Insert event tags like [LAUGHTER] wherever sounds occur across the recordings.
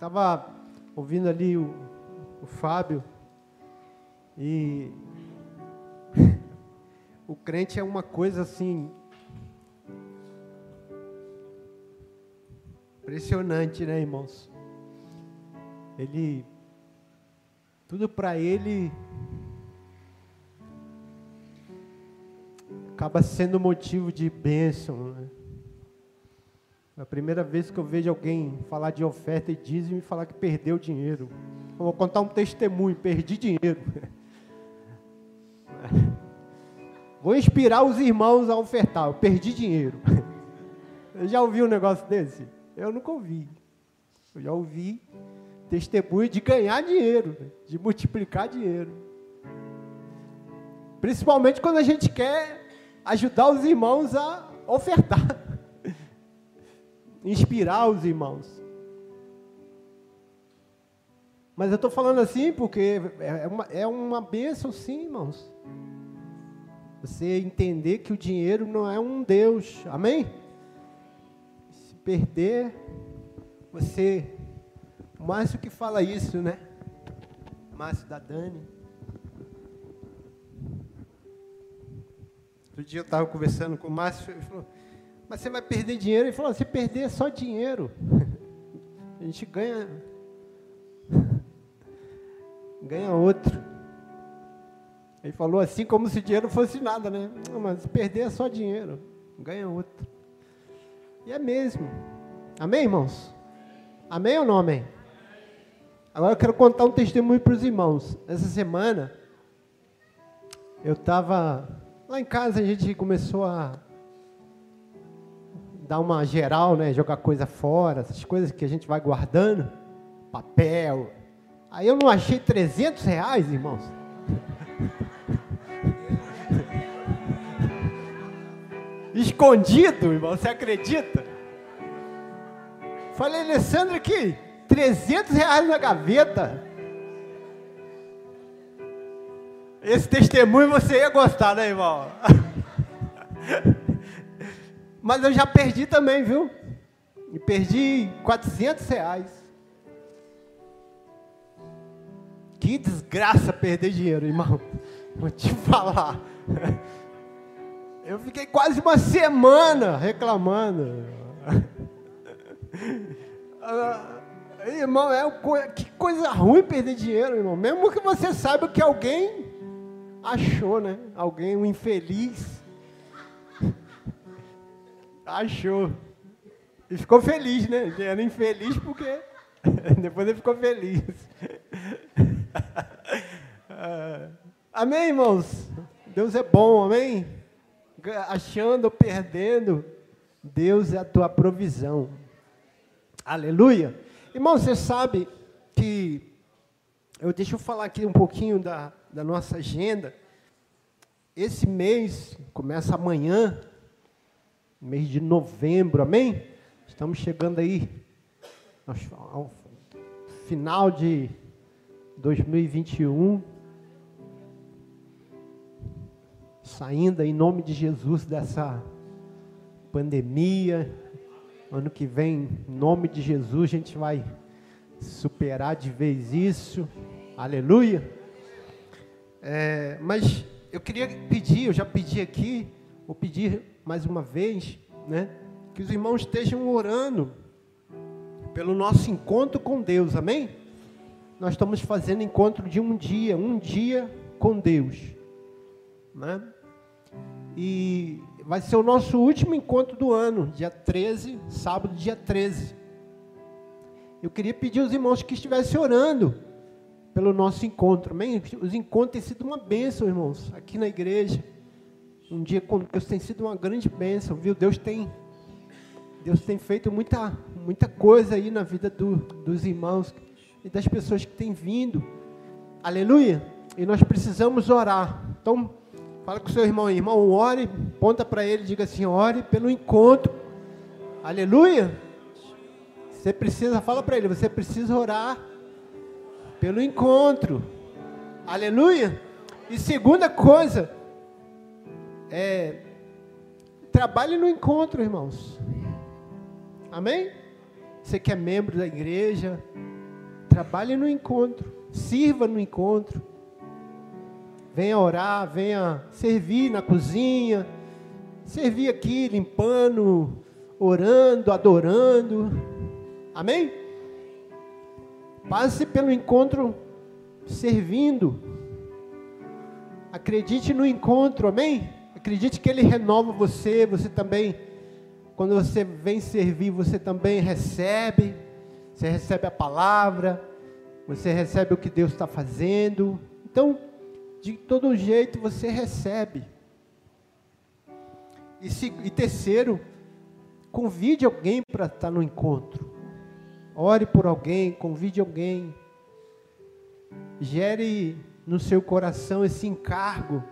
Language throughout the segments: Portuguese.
Estava ouvindo ali o, o Fábio e [LAUGHS] o crente é uma coisa assim impressionante, né, irmãos? Ele tudo para ele acaba sendo motivo de bênção, né? É a primeira vez que eu vejo alguém falar de oferta e dízimo e falar que perdeu dinheiro. Eu vou contar um testemunho, perdi dinheiro. [LAUGHS] Vou inspirar os irmãos a ofertar, eu perdi dinheiro. [LAUGHS] Eu já ouvi um negócio desse? Eu nunca ouvi. Eu já ouvi testemunho de ganhar dinheiro, de multiplicar dinheiro. Principalmente quando a gente quer ajudar os irmãos a ofertar [LAUGHS] inspirar os irmãos. Mas eu estou falando assim porque é uma, é uma bênção, sim, irmãos. Você entender que o dinheiro não é um Deus, amém? Se perder, você. O Márcio que fala isso, né? Márcio da Dani. Outro dia eu estava conversando com o Márcio, ele falou: mas você vai perder dinheiro. Ele falou: se perder é só dinheiro. [LAUGHS] A gente ganha. [LAUGHS] Ganha outro. Ele falou assim como se dinheiro fosse nada, né? Mas se perder é só dinheiro. Ganha outro. E é mesmo. Amém, irmãos? Amém ou não amém? Agora eu quero contar um testemunho para os irmãos. Essa semana, eu estava lá em casa, a gente começou a dar uma geral, né? Jogar coisa fora, essas coisas que a gente vai guardando, papel. Aí eu não achei 300 reais, irmãos. [LAUGHS] Escondido, irmão, você acredita? Falei, Alessandro, aqui, 300 reais na gaveta. Esse testemunho você ia gostar, né, irmão? [LAUGHS] Mas eu já perdi também, viu? E perdi 400 reais. Que desgraça perder dinheiro, irmão. [LAUGHS] Vou te falar. Eu fiquei quase uma semana reclamando. [LAUGHS] Irmão, é que coisa ruim perder dinheiro, irmão. Mesmo que você saiba que alguém achou, né? Alguém, um infeliz, Achou. E ficou feliz, né? Era infeliz porque [LAUGHS] depois ele ficou feliz. [LAUGHS] amém, irmãos? Deus é bom, amém? Achando ou perdendo, Deus é a tua provisão. Aleluia. Irmão, você sabe que. Eu, deixa eu falar aqui um pouquinho da, da nossa agenda. Esse mês começa amanhã, mês de novembro, amém? Estamos chegando aí ao final de 2021, saindo em nome de Jesus dessa pandemia. Ano que vem, em nome de Jesus, a gente vai superar de vez isso. Aleluia. É, mas eu queria pedir, eu já pedi aqui, vou pedir mais uma vez, né, que os irmãos estejam orando pelo nosso encontro com Deus, amém? Nós estamos fazendo encontro de um dia, um dia com Deus, né? E vai ser o nosso último encontro do ano, dia 13, sábado, dia 13. Eu queria pedir aos irmãos que estivessem orando pelo nosso encontro, amém? Os encontros têm sido uma bênção, irmãos, aqui na igreja um dia com Deus tem sido uma grande bênção, viu? Deus tem, Deus tem feito muita, muita coisa aí na vida do, dos irmãos e das pessoas que têm vindo. Aleluia! E nós precisamos orar. Então, fala com o seu irmão, irmão, ore, ponta para ele, diga assim, ore pelo encontro. Aleluia! Você precisa, fala para ele, você precisa orar pelo encontro. Aleluia! E segunda coisa, é, trabalhe no encontro, irmãos. Amém? Você que é membro da igreja, Trabalhe no encontro, sirva no encontro. Venha orar, venha servir na cozinha, servir aqui limpando, orando, adorando. Amém? Passe pelo encontro servindo. Acredite no encontro, amém? Acredite que ele renova você, você também. Quando você vem servir, você também recebe. Você recebe a palavra, você recebe o que Deus está fazendo. Então, de todo jeito você recebe. E, se, e terceiro, convide alguém para estar no encontro. Ore por alguém, convide alguém. Gere no seu coração esse encargo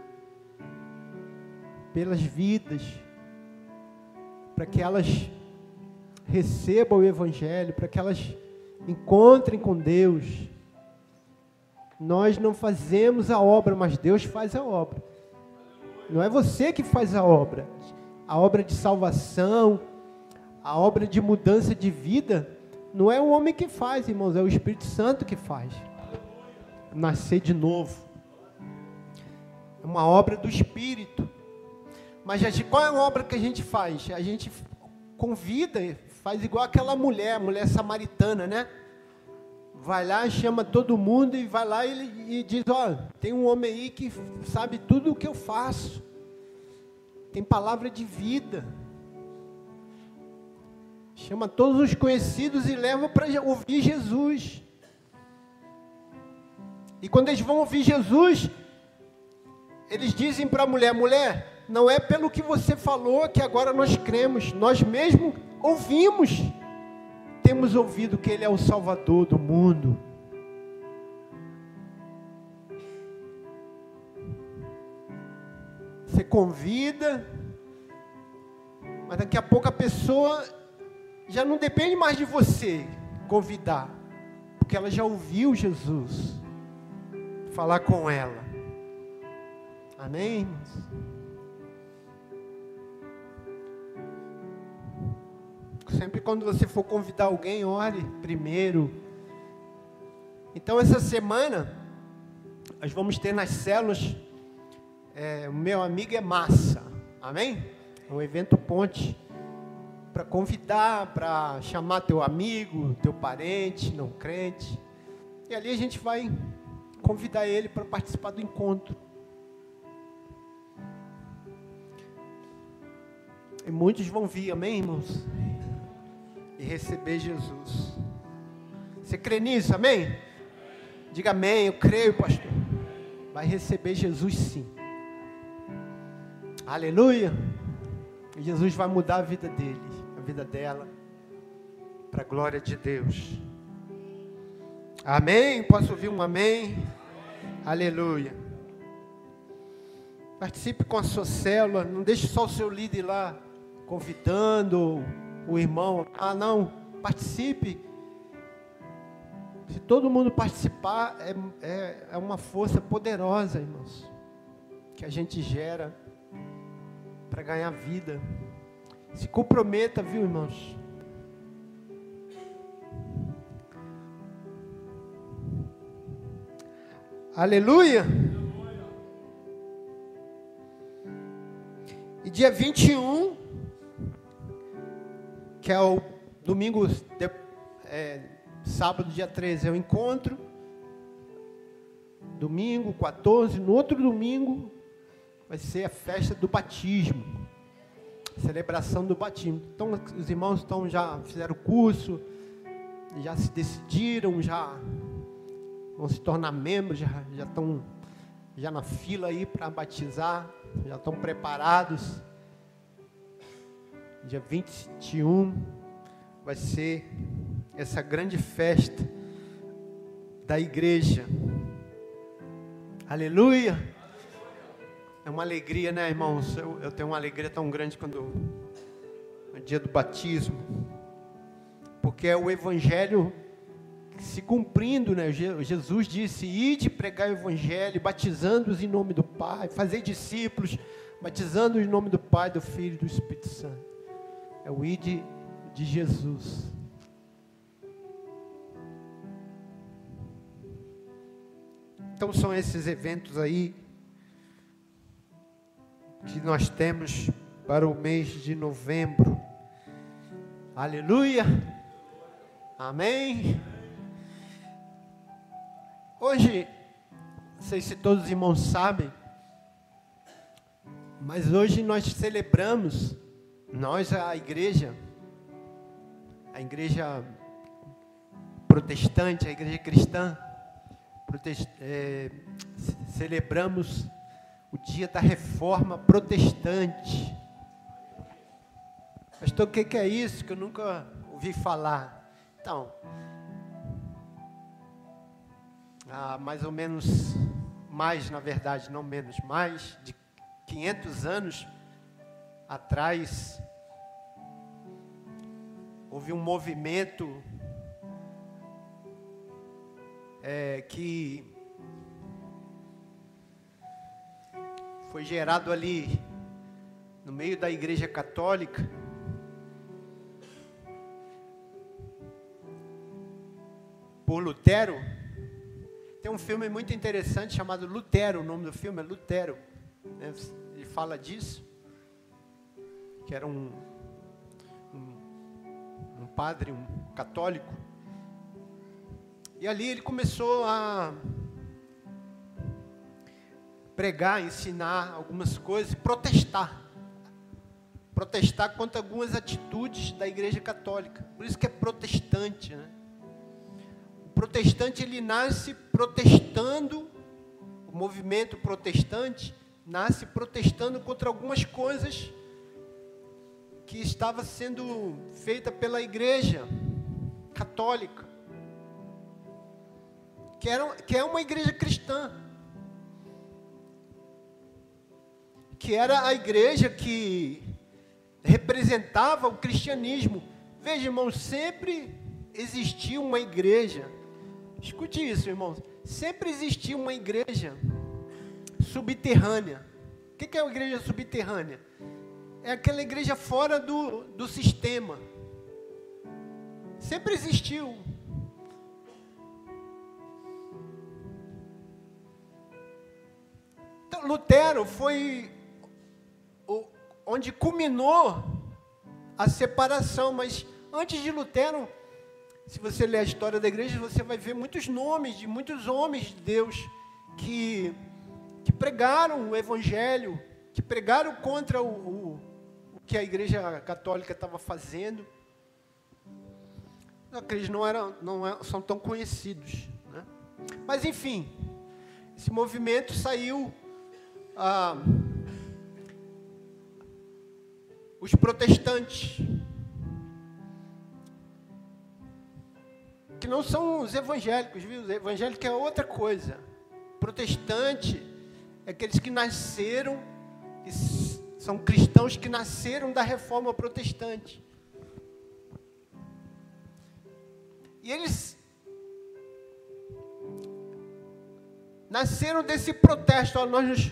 pelas vidas, para que elas recebam o Evangelho, para que elas encontrem com Deus. Nós não fazemos a obra, mas Deus faz a obra. Não é você que faz a obra. A obra de salvação, a obra de mudança de vida, não é o homem que faz, irmãos, é o Espírito Santo que faz. Nascer de novo. É uma obra do Espírito. Mas gente, qual é a obra que a gente faz? A gente convida, faz igual aquela mulher, mulher samaritana, né? Vai lá, chama todo mundo e vai lá e, e diz: Ó, tem um homem aí que sabe tudo o que eu faço, tem palavra de vida. Chama todos os conhecidos e leva para ouvir Jesus. E quando eles vão ouvir Jesus, eles dizem para a mulher: mulher, não é pelo que você falou que agora nós cremos, nós mesmos ouvimos, temos ouvido que Ele é o Salvador do mundo. Você convida, mas daqui a pouco a pessoa já não depende mais de você convidar, porque ela já ouviu Jesus falar com ela. Amém? Sempre quando você for convidar alguém, ore primeiro. Então essa semana nós vamos ter nas células. É, o meu amigo é massa, amém? É um evento ponte para convidar, para chamar teu amigo, teu parente, não crente. E ali a gente vai convidar ele para participar do encontro. E muitos vão vir, amém, irmãos? E receber Jesus. Você crê nisso, amém? Diga amém, eu creio, pastor. Vai receber Jesus sim. Aleluia. E Jesus vai mudar a vida dele vida dela, para a glória de Deus. Amém? Posso ouvir um amém? Aleluia. Participe com a sua célula, não deixe só o seu líder lá convidando o irmão. Ah, não, participe. Se todo mundo participar, é, é, é uma força poderosa, irmãos, que a gente gera para ganhar vida. Se comprometa, viu, irmãos? Aleluia. E dia 21, que é o domingo, é, sábado, dia 13, é o encontro. Domingo 14, no outro domingo vai ser a festa do batismo celebração do batismo. Então, os irmãos estão, já fizeram o curso, já se decidiram, já vão se tornar membros, já, já estão já na fila aí para batizar, já estão preparados. Dia 21 vai ser essa grande festa da igreja. Aleluia! É uma alegria, né, irmãos? Eu, eu tenho uma alegria tão grande quando no dia do batismo, porque é o evangelho se cumprindo, né? Jesus disse: "Ide pregar o evangelho, batizando-os em nome do Pai, fazer discípulos, batizando-os em nome do Pai, do Filho e do Espírito Santo". É o ide de Jesus. Então são esses eventos aí que nós temos para o mês de novembro. Aleluia. Amém. Hoje, não sei se todos os irmãos sabem, mas hoje nós celebramos, nós a igreja, a igreja protestante, a igreja cristã, é, celebramos o dia da reforma protestante. Pastor, o que, que é isso que eu nunca ouvi falar? Então, há mais ou menos, mais na verdade, não menos, mais de 500 anos atrás, houve um movimento é, que foi gerado ali no meio da Igreja Católica. Por Lutero, tem um filme muito interessante chamado Lutero, o nome do filme é Lutero. Né? Ele fala disso, que era um, um, um padre, um católico. E ali ele começou a pregar, ensinar algumas coisas, protestar. Protestar contra algumas atitudes da Igreja Católica. Por isso que é protestante, né? protestante ele nasce protestando, o movimento protestante nasce protestando contra algumas coisas que estava sendo feita pela igreja católica, que, era, que é uma igreja cristã, que era a igreja que representava o cristianismo. Veja, irmão, sempre existiu uma igreja Escute isso, irmãos. Sempre existiu uma igreja subterrânea. O que é uma igreja subterrânea? É aquela igreja fora do, do sistema. Sempre existiu. Então, Lutero foi o, onde culminou a separação, mas antes de Lutero se você ler a história da igreja, você vai ver muitos nomes de muitos homens de Deus que, que pregaram o evangelho, que pregaram contra o, o, que a igreja católica estava fazendo. Eles não, eram, não é, são tão conhecidos. Né? Mas, enfim, esse movimento saiu. Ah, os protestantes que não são os evangélicos, viu? Os evangélicos é outra coisa. Protestante é aqueles que nasceram, que são cristãos que nasceram da reforma protestante. E eles nasceram desse protesto. Nós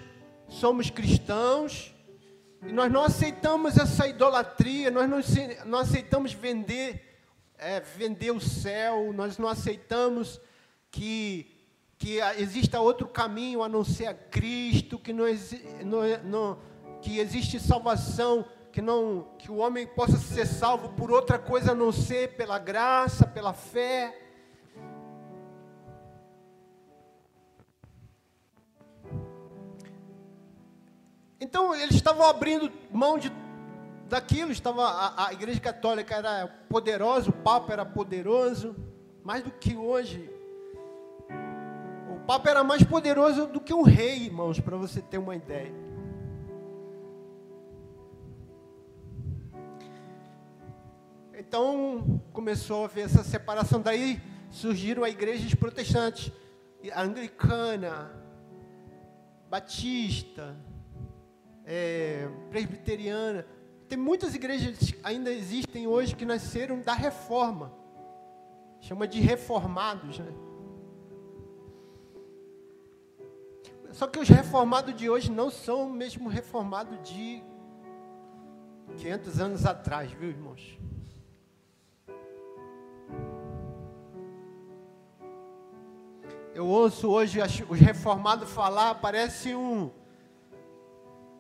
somos cristãos e nós não aceitamos essa idolatria, nós não, não aceitamos vender é, vender o céu, nós não aceitamos que, que exista outro caminho a não ser a Cristo, que, não, não, não, que existe salvação, que, não, que o homem possa ser salvo por outra coisa a não ser pela graça, pela fé. Então eles estavam abrindo mão de daquilo estava a, a, igreja católica era poderosa, o papa era poderoso, mais do que hoje. O papa era mais poderoso do que um rei, irmãos, para você ter uma ideia. Então começou a haver essa separação. Daí surgiram as igrejas protestantes, a anglicana, batista, é, presbiteriana. Tem muitas igrejas que ainda existem hoje que nasceram da reforma. Chama de reformados, né? Só que os reformados de hoje não são o mesmo reformado de 500 anos atrás, viu, irmãos? Eu ouço hoje os reformados falar, parece um.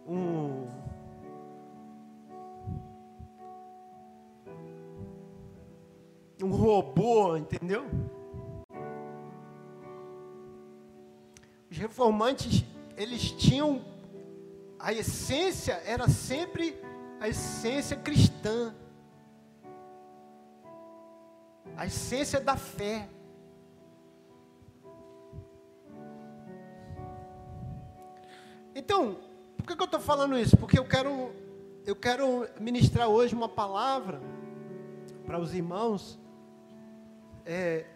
Um. Um robô, entendeu? Os reformantes, eles tinham. A essência era sempre a essência cristã. A essência da fé. Então, por que, eu estou falando isso? Porque eu quero, eu quero ministrar hoje uma palavra para os irmãos é,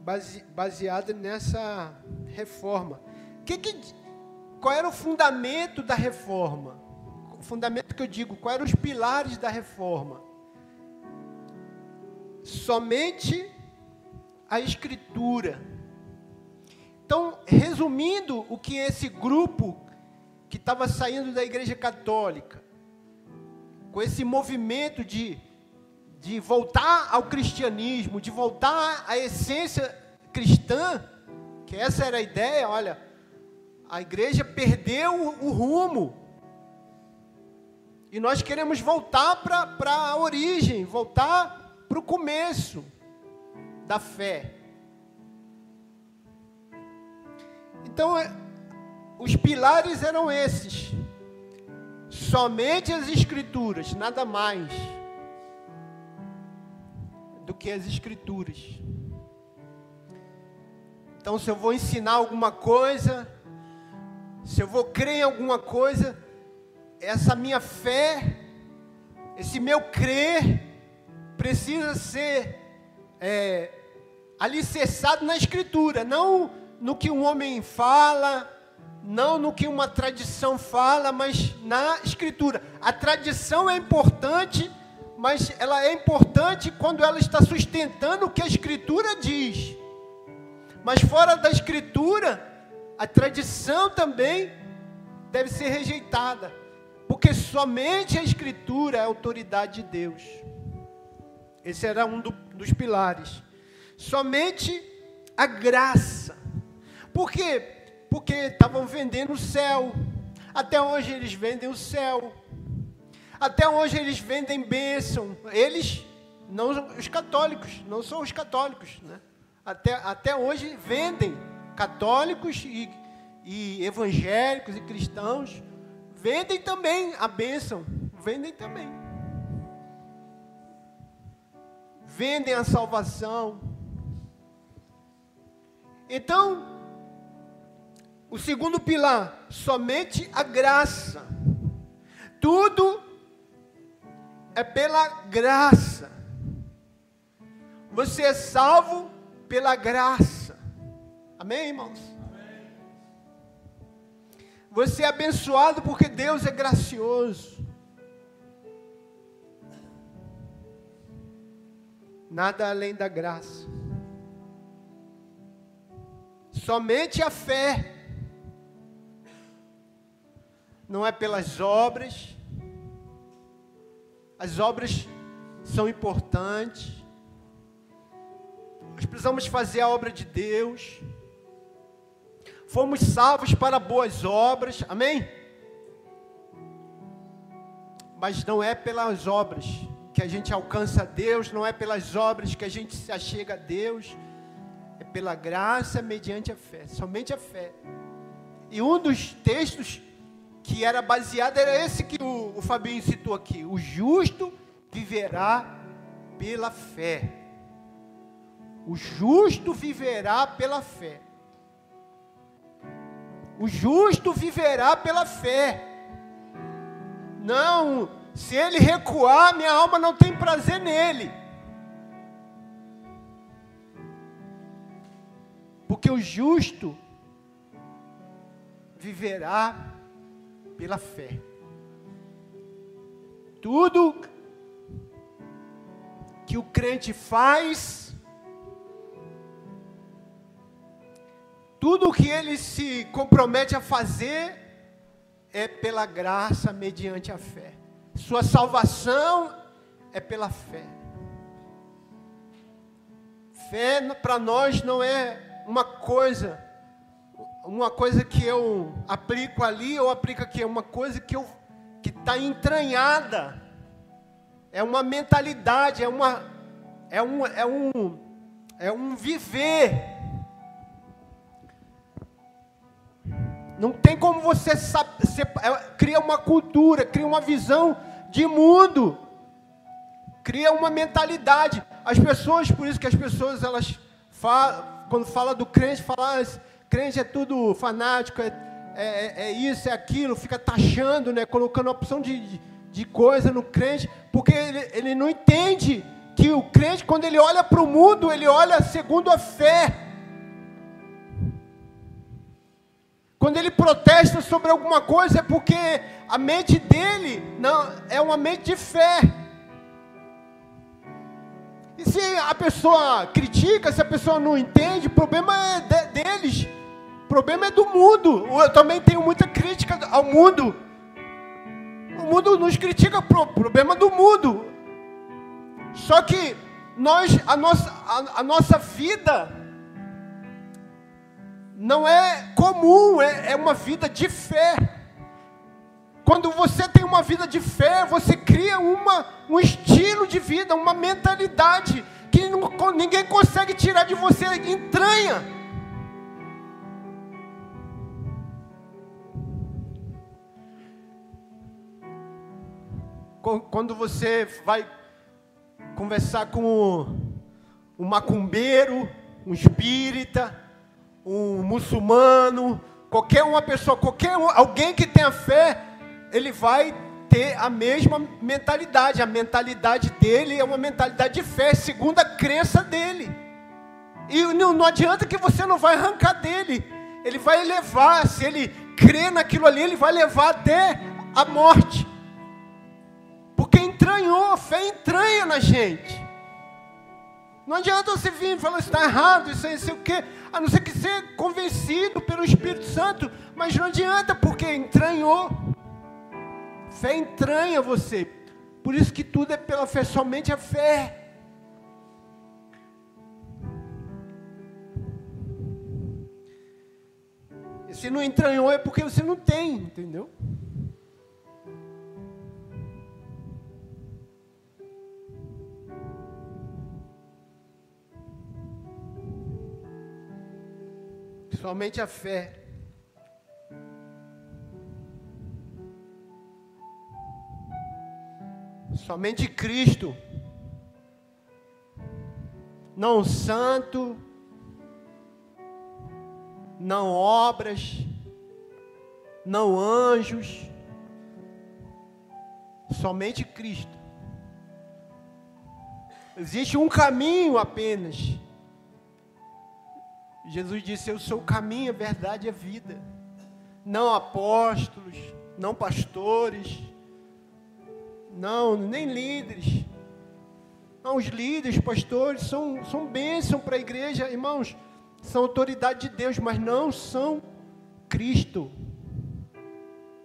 base, baseada nessa reforma. Que que, qual era o fundamento da reforma? O fundamento que eu digo, quais eram os pilares da reforma? Somente a Escritura então, resumindo o que esse grupo que estava saindo da Igreja Católica, com esse movimento de, de voltar ao cristianismo, de voltar à essência cristã, que essa era a ideia, olha, a igreja perdeu o rumo. E nós queremos voltar para a origem, voltar para o começo da fé. Então, é, os pilares eram esses. Somente as Escrituras, nada mais do que as Escrituras. Então, se eu vou ensinar alguma coisa, se eu vou crer em alguma coisa, essa minha fé, esse meu crer, precisa ser é, alicerçado na Escritura, não no que um homem fala, não no que uma tradição fala, mas na escritura. A tradição é importante, mas ela é importante quando ela está sustentando o que a escritura diz. Mas fora da escritura, a tradição também deve ser rejeitada, porque somente a escritura é a autoridade de Deus. Esse era um do, dos pilares. Somente a graça por quê? Porque estavam vendendo o céu. Até hoje eles vendem o céu. Até hoje eles vendem bênção. Eles, não os católicos, não são os católicos. Né? Até, até hoje vendem católicos e, e evangélicos e cristãos. Vendem também a bênção. Vendem também. Vendem a salvação. Então, o segundo pilar, somente a graça. Tudo é pela graça. Você é salvo pela graça. Amém, irmãos? Você é abençoado porque Deus é gracioso. Nada além da graça. Somente a fé não é pelas obras. As obras são importantes. Nós precisamos fazer a obra de Deus. Fomos salvos para boas obras, amém? Mas não é pelas obras que a gente alcança a Deus, não é pelas obras que a gente se achega a Deus, é pela graça mediante a fé, somente a fé. E um dos textos que era baseado, era esse que o, o Fabinho citou aqui: o justo viverá pela fé. O justo viverá pela fé. O justo viverá pela fé. Não, se ele recuar, minha alma não tem prazer nele. Porque o justo viverá pela fé. Tudo que o crente faz, tudo que ele se compromete a fazer, é pela graça mediante a fé. Sua salvação é pela fé. Fé para nós não é uma coisa, uma coisa que eu aplico ali, eu aplico aqui, é uma coisa que eu que está entranhada. É uma mentalidade, é uma é um é um é um viver. Não tem como você, sabe, você é, cria uma cultura, cria uma visão de mundo, cria uma mentalidade. As pessoas, por isso que as pessoas elas falam, quando fala do crente, falam, ah, crente é tudo fanático, é, é, é, isso, é aquilo, fica taxando, né, colocando opção de, de, de coisa no crente, porque ele, ele não entende que o crente, quando ele olha para o mundo, ele olha segundo a fé. Quando ele protesta sobre alguma coisa, é porque a mente dele não é uma mente de fé. E se a pessoa critica, se a pessoa não entende, o problema é de, deles. O problema é do mundo. Eu também tenho muita crítica ao mundo. O mundo nos critica, o problema do mundo. Só que nós, a nossa, a, a nossa vida não é comum, é, é uma vida de fé. Quando você tem uma vida de fé, você cria uma, um estilo de vida, uma mentalidade que não, ninguém consegue tirar de você, entranha. Quando você vai conversar com um macumbeiro, um espírita, um muçulmano, qualquer uma pessoa, qualquer um, alguém que tenha fé, ele vai ter a mesma mentalidade. A mentalidade dele é uma mentalidade de fé, segundo a crença dele. E não, não adianta que você não vai arrancar dele. Ele vai levar, se ele crê naquilo ali, ele vai levar até a morte entranhou, a fé entranha na gente. Não adianta você vir e falar, está errado, isso aí, isso o quê. A não ser que ser convencido pelo Espírito Santo. Mas não adianta, porque entranhou. Fé entranha você. Por isso que tudo é pela fé, somente a fé. E se não entranhou é porque você não tem, entendeu? Somente a fé. Somente Cristo. Não santo, não obras, não anjos, somente Cristo. Existe um caminho apenas. Jesus disse: Eu sou o caminho, a verdade e a vida. Não apóstolos, não pastores, não, nem líderes. Não, os líderes, pastores, são, são bênção para a igreja, irmãos, são autoridade de Deus, mas não são Cristo,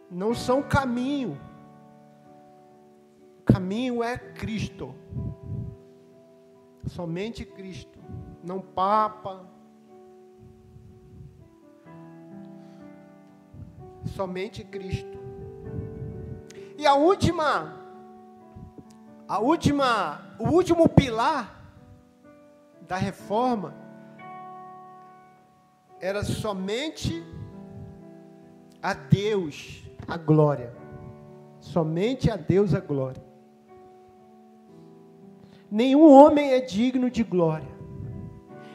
não são caminho. Caminho é Cristo, somente Cristo, não Papa, somente Cristo. E a última, a última, o último pilar da reforma era somente a Deus a glória. Somente a Deus a glória. Nenhum homem é digno de glória.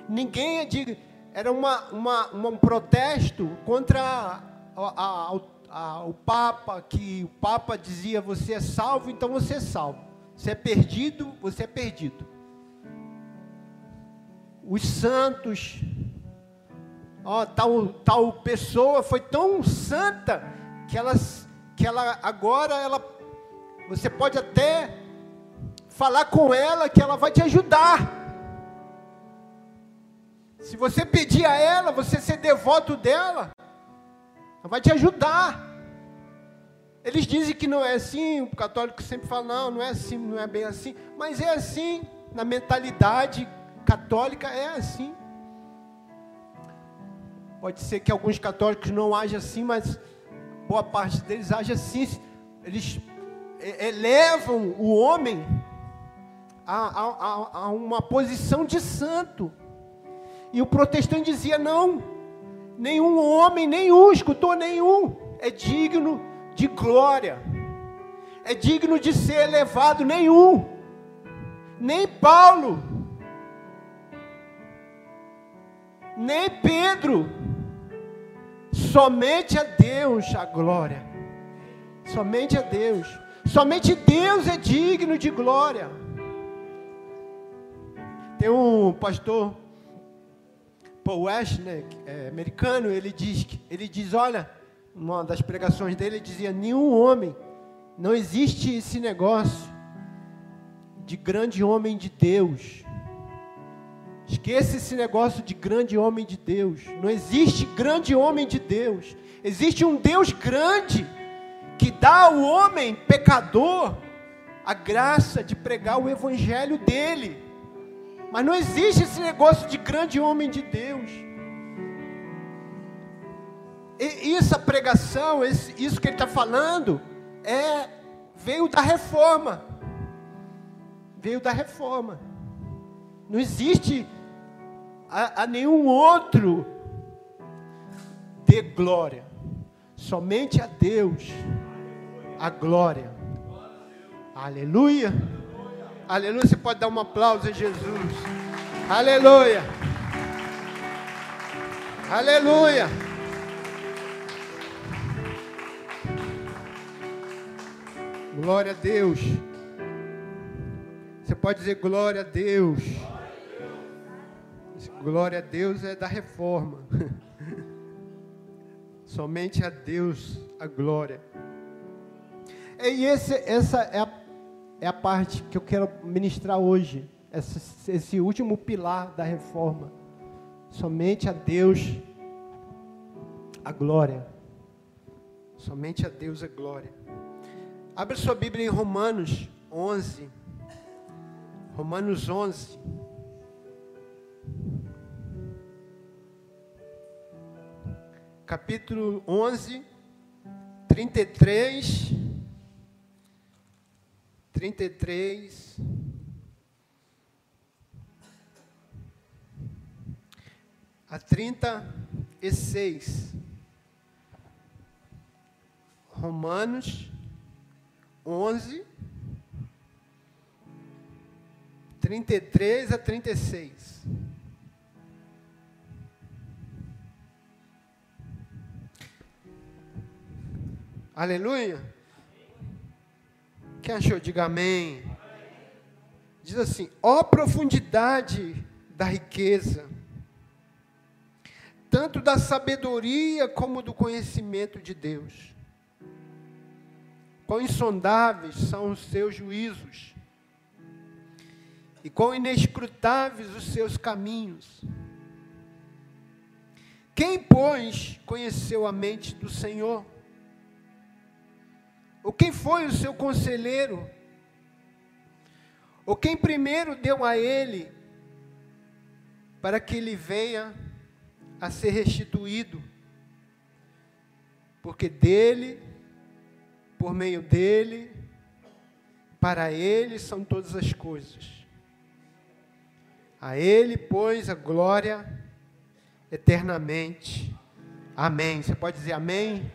Ninguém é digno. Era uma, uma, um protesto contra a, a, a, o Papa, que o Papa dizia: você é salvo, então você é salvo. Você é perdido, você é perdido. Os santos, ó, tal, tal pessoa foi tão santa que ela, que ela agora ela, você pode até falar com ela que ela vai te ajudar. Se você pedir a ela, você ser devoto dela, vai te ajudar. Eles dizem que não é assim, o católico sempre fala, não, não é assim, não é bem assim, mas é assim, na mentalidade católica é assim. Pode ser que alguns católicos não agem assim, mas boa parte deles age assim. Eles elevam o homem a, a, a uma posição de santo. E o protestante dizia: não, nenhum homem, nenhum, escutou nenhum, é digno de glória, é digno de ser elevado, nenhum, nem Paulo, nem Pedro, somente a Deus a glória, somente a Deus, somente Deus é digno de glória. Tem um pastor Paul né, é americano, ele diz ele diz, olha, uma das pregações dele ele dizia: nenhum homem, não existe esse negócio de grande homem de Deus. Esqueça esse negócio de grande homem de Deus. Não existe grande homem de Deus. Existe um Deus grande que dá ao homem pecador a graça de pregar o evangelho dele. Mas não existe esse negócio de grande homem de Deus. E essa pregação, esse, isso que ele está falando, é veio da reforma. Veio da reforma. Não existe a, a nenhum outro de glória. Somente a Deus a glória. Aleluia. Aleluia. Você pode dar um aplauso a Jesus. Aleluia. Aleluia. Glória a Deus. Você pode dizer glória a Deus. Glória a Deus é da reforma. [LAUGHS] Somente a Deus a glória. E esse, essa é a é a parte que eu quero ministrar hoje, esse, esse último pilar da reforma. Somente a Deus a glória. Somente a Deus a glória. Abra sua Bíblia em Romanos 11. Romanos 11. Capítulo 11, 33 33. A 36. Romanos 11, 33 a 36. Aleluia. Quem achou, diga amém. Diz assim: ó profundidade da riqueza, tanto da sabedoria como do conhecimento de Deus. Quão insondáveis são os seus juízos, e quão inescrutáveis os seus caminhos. Quem, pois, conheceu a mente do Senhor? Ou quem foi o seu conselheiro? Ou quem primeiro deu a ele para que ele venha a ser restituído? Porque dele, por meio dele, para ele são todas as coisas. A ele, pois, a glória eternamente. Amém. Você pode dizer amém?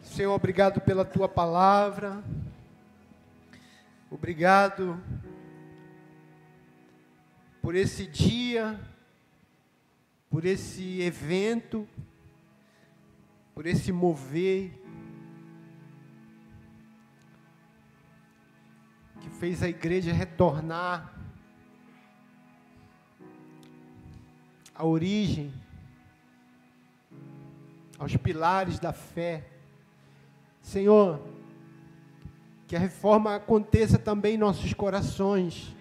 Senhor, obrigado pela tua palavra. Obrigado por esse dia, por esse evento, por esse mover fez a igreja retornar à origem, aos pilares da fé. Senhor, que a reforma aconteça também em nossos corações.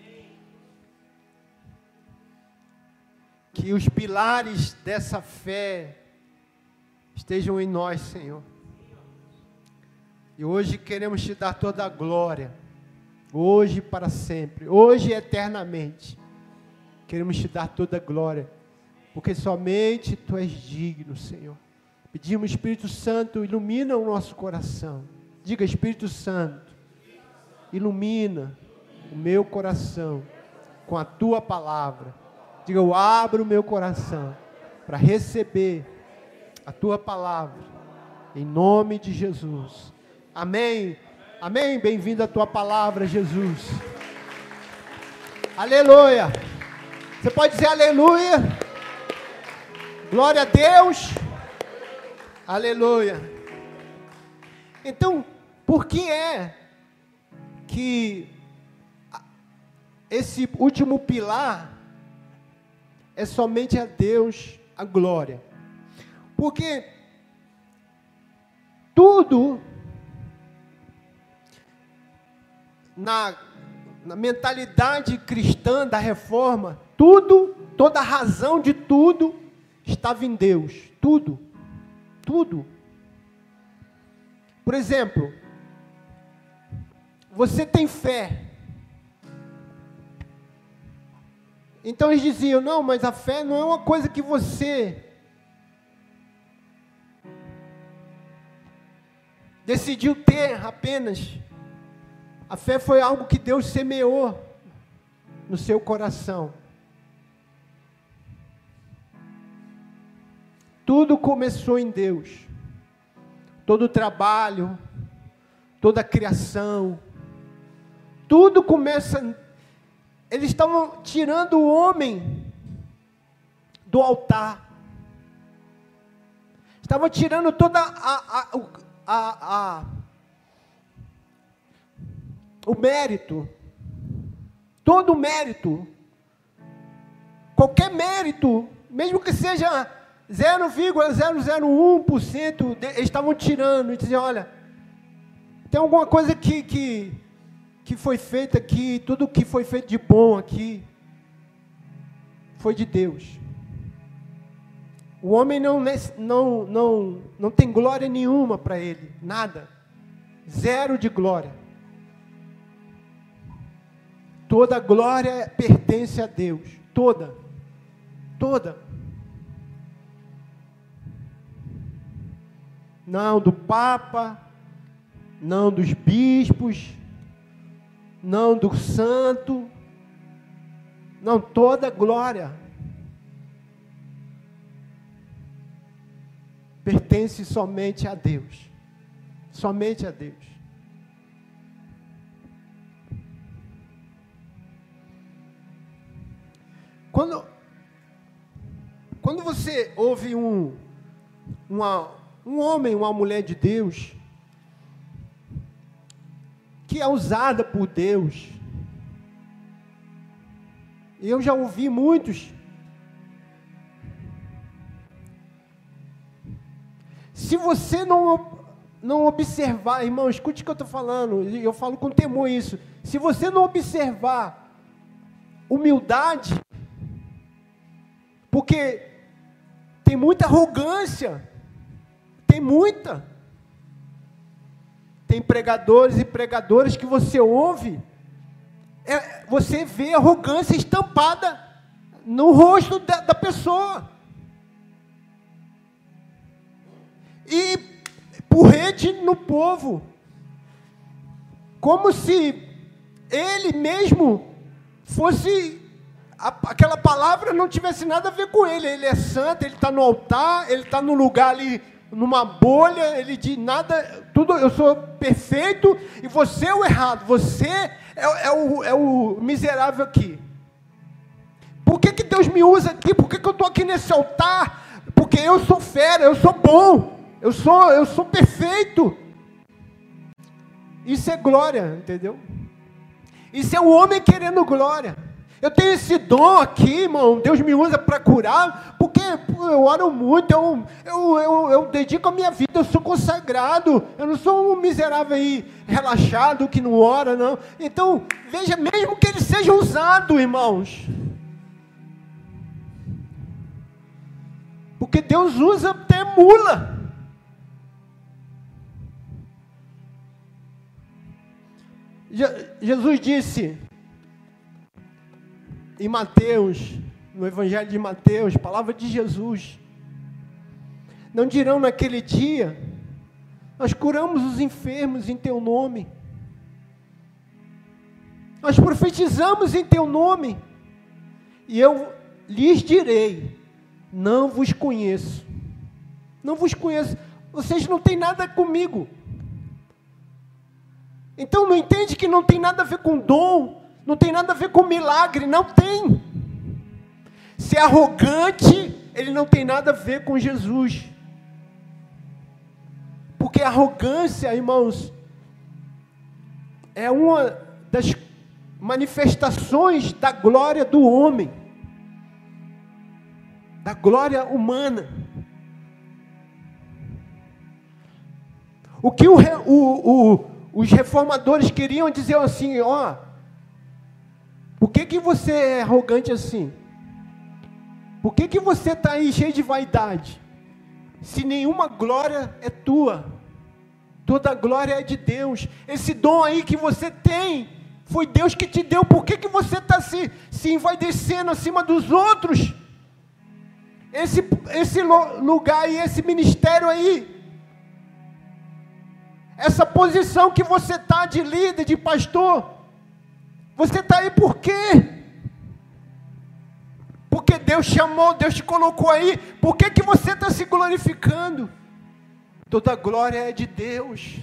Que os pilares dessa fé estejam em nós, Senhor. E hoje queremos te dar toda a glória. Hoje e para sempre. Hoje e eternamente. Queremos te dar toda a glória. porque somente tu és digno, Senhor. Pedimos, Espírito Santo, ilumina o nosso coração. Diga, Espírito Santo, ilumina o meu coração com a tua palavra. Diga, eu abro o meu coração para receber a tua palavra, em nome de Jesus. Amém. Amém. Bem-vindo a tua palavra, Jesus. Aleluia. Você pode dizer aleluia. Glória a Deus. Aleluia. Então, por que é que esse último pilar é somente a Deus a glória? Porque tudo na, na mentalidade cristã da reforma, tudo, toda a razão de tudo estava em Deus. Tudo. Tudo. Por exemplo, você tem fé. Então eles diziam: não, mas a fé não é uma coisa que você decidiu ter apenas. A fé foi algo que Deus semeou no seu coração. Tudo começou em Deus. Todo o trabalho, toda a criação, tudo começa. Eles estavam tirando o homem do altar. Estavam tirando toda a, a, a, a o mérito, todo o mérito, qualquer mérito, mesmo que seja 0,001%, eles estavam tirando e diziam, olha, tem alguma coisa que, que, que foi feita aqui, tudo que foi feito de bom aqui, foi de Deus. O homem não, não, não, não tem glória nenhuma para ele, nada. Zero de glória. Toda glória pertence a Deus. Toda. Toda. Não do Papa, não dos bispos, não do santo. Não, toda glória pertence somente a Deus. Somente a Deus. Quando, quando você ouve um, uma, um homem, uma mulher de Deus, que é usada por Deus, eu já ouvi muitos Se você não, não observar, irmão, escute o que eu estou falando, eu falo com temor isso. Se você não observar humildade, porque tem muita arrogância, tem muita. Tem pregadores e pregadoras que você ouve, é, você vê arrogância estampada no rosto da, da pessoa. e porrete no povo, como se ele mesmo fosse aquela palavra não tivesse nada a ver com ele. Ele é santo, ele está no altar, ele está no lugar ali, numa bolha, ele diz nada, tudo, eu sou perfeito e você é o errado, você é, é, o, é o miserável aqui. Por que, que Deus me usa aqui? Por que, que eu estou aqui nesse altar? Porque eu sou fera, eu sou bom. Eu sou, eu sou perfeito. Isso é glória, entendeu? Isso é o homem querendo glória. Eu tenho esse dom aqui, irmão. Deus me usa para curar, porque eu oro muito, eu, eu, eu, eu, dedico a minha vida, eu sou consagrado. Eu não sou um miserável aí, relaxado, que não ora, não. Então, veja, mesmo que ele seja usado, irmãos. Porque Deus usa até mula. Jesus disse em Mateus no Evangelho de Mateus, palavra de Jesus. Não dirão naquele dia: Nós curamos os enfermos em teu nome. Nós profetizamos em teu nome. E eu lhes direi: Não vos conheço. Não vos conheço. Vocês não têm nada comigo. Então não entende que não tem nada a ver com dom, não tem nada a ver com milagre, não tem. Ser arrogante, ele não tem nada a ver com Jesus. Porque arrogância, irmãos, é uma das manifestações da glória do homem, da glória humana. O que o, o, o, os reformadores queriam dizer assim, ó, por que, que você é arrogante assim? Por que, que você está aí cheio de vaidade? Se nenhuma glória é tua, toda glória é de Deus. Esse dom aí que você tem, foi Deus que te deu. Por que, que você está se, se envaidecendo acima dos outros? Esse, esse lugar e esse ministério aí, essa posição que você está de líder, de pastor, você está aí por quê? Porque Deus chamou, Deus te colocou aí. Por que, que você está se glorificando? Toda glória é de Deus.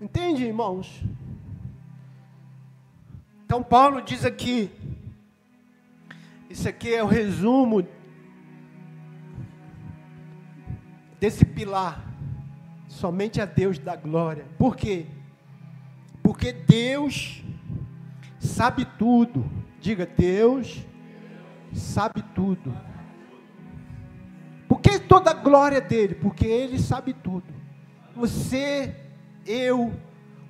Entende, irmãos? Então Paulo diz aqui, isso aqui é o resumo desse pilar. Somente a Deus da glória. Por quê? Porque Deus sabe tudo. Diga, Deus sabe tudo. Por que toda a glória dele? Porque ele sabe tudo. Você, eu,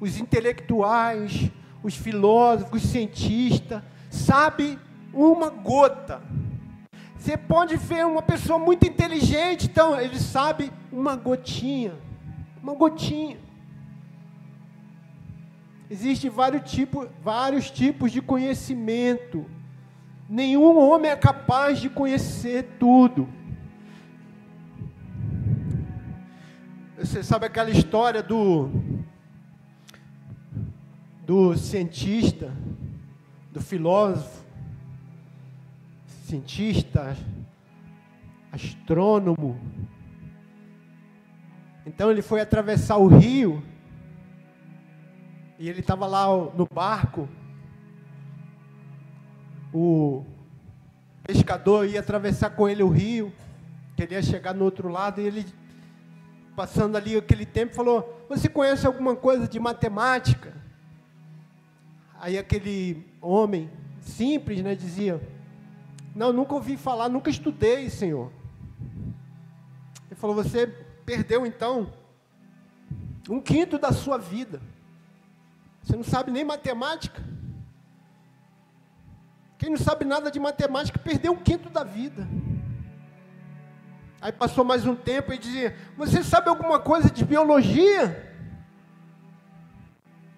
os intelectuais, os filósofos, os cientistas, sabe uma gota. Você pode ver uma pessoa muito inteligente, então ele sabe uma gotinha, uma gotinha. Existem vários tipos, vários tipos de conhecimento. Nenhum homem é capaz de conhecer tudo. Você sabe aquela história do do cientista, do filósofo, cientista, astrônomo. Então ele foi atravessar o rio e ele estava lá no barco. O pescador ia atravessar com ele o rio, queria chegar no outro lado, e ele, passando ali aquele tempo, falou: Você conhece alguma coisa de matemática? Aí aquele homem simples, né, dizia: Não, nunca ouvi falar, nunca estudei, Senhor. Ele falou: Você perdeu então um quinto da sua vida. Você não sabe nem matemática. Quem não sabe nada de matemática perdeu um quinto da vida. Aí passou mais um tempo e dizia: Você sabe alguma coisa de biologia?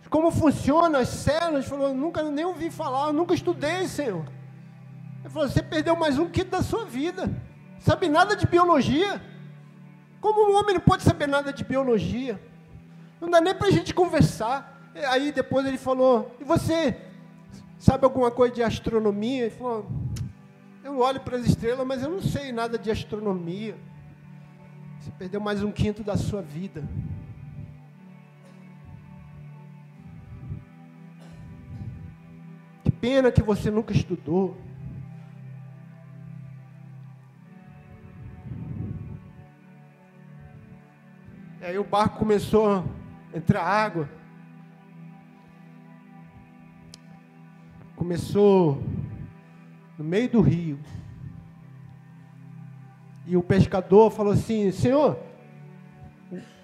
Como funcionam as células? Falou: Nunca nem ouvi falar, nunca estudei, Senhor. Ele falou: Você perdeu mais um quinto da sua vida. Sabe nada de biologia? Como um homem não pode saber nada de biologia? Não dá nem para a gente conversar. Aí depois ele falou: E você sabe alguma coisa de astronomia? Ele falou: Eu olho para as estrelas, mas eu não sei nada de astronomia. Você perdeu mais um quinto da sua vida. Que pena que você nunca estudou. E aí o barco começou a entrar água. começou no meio do rio. E o pescador falou assim: Senhor,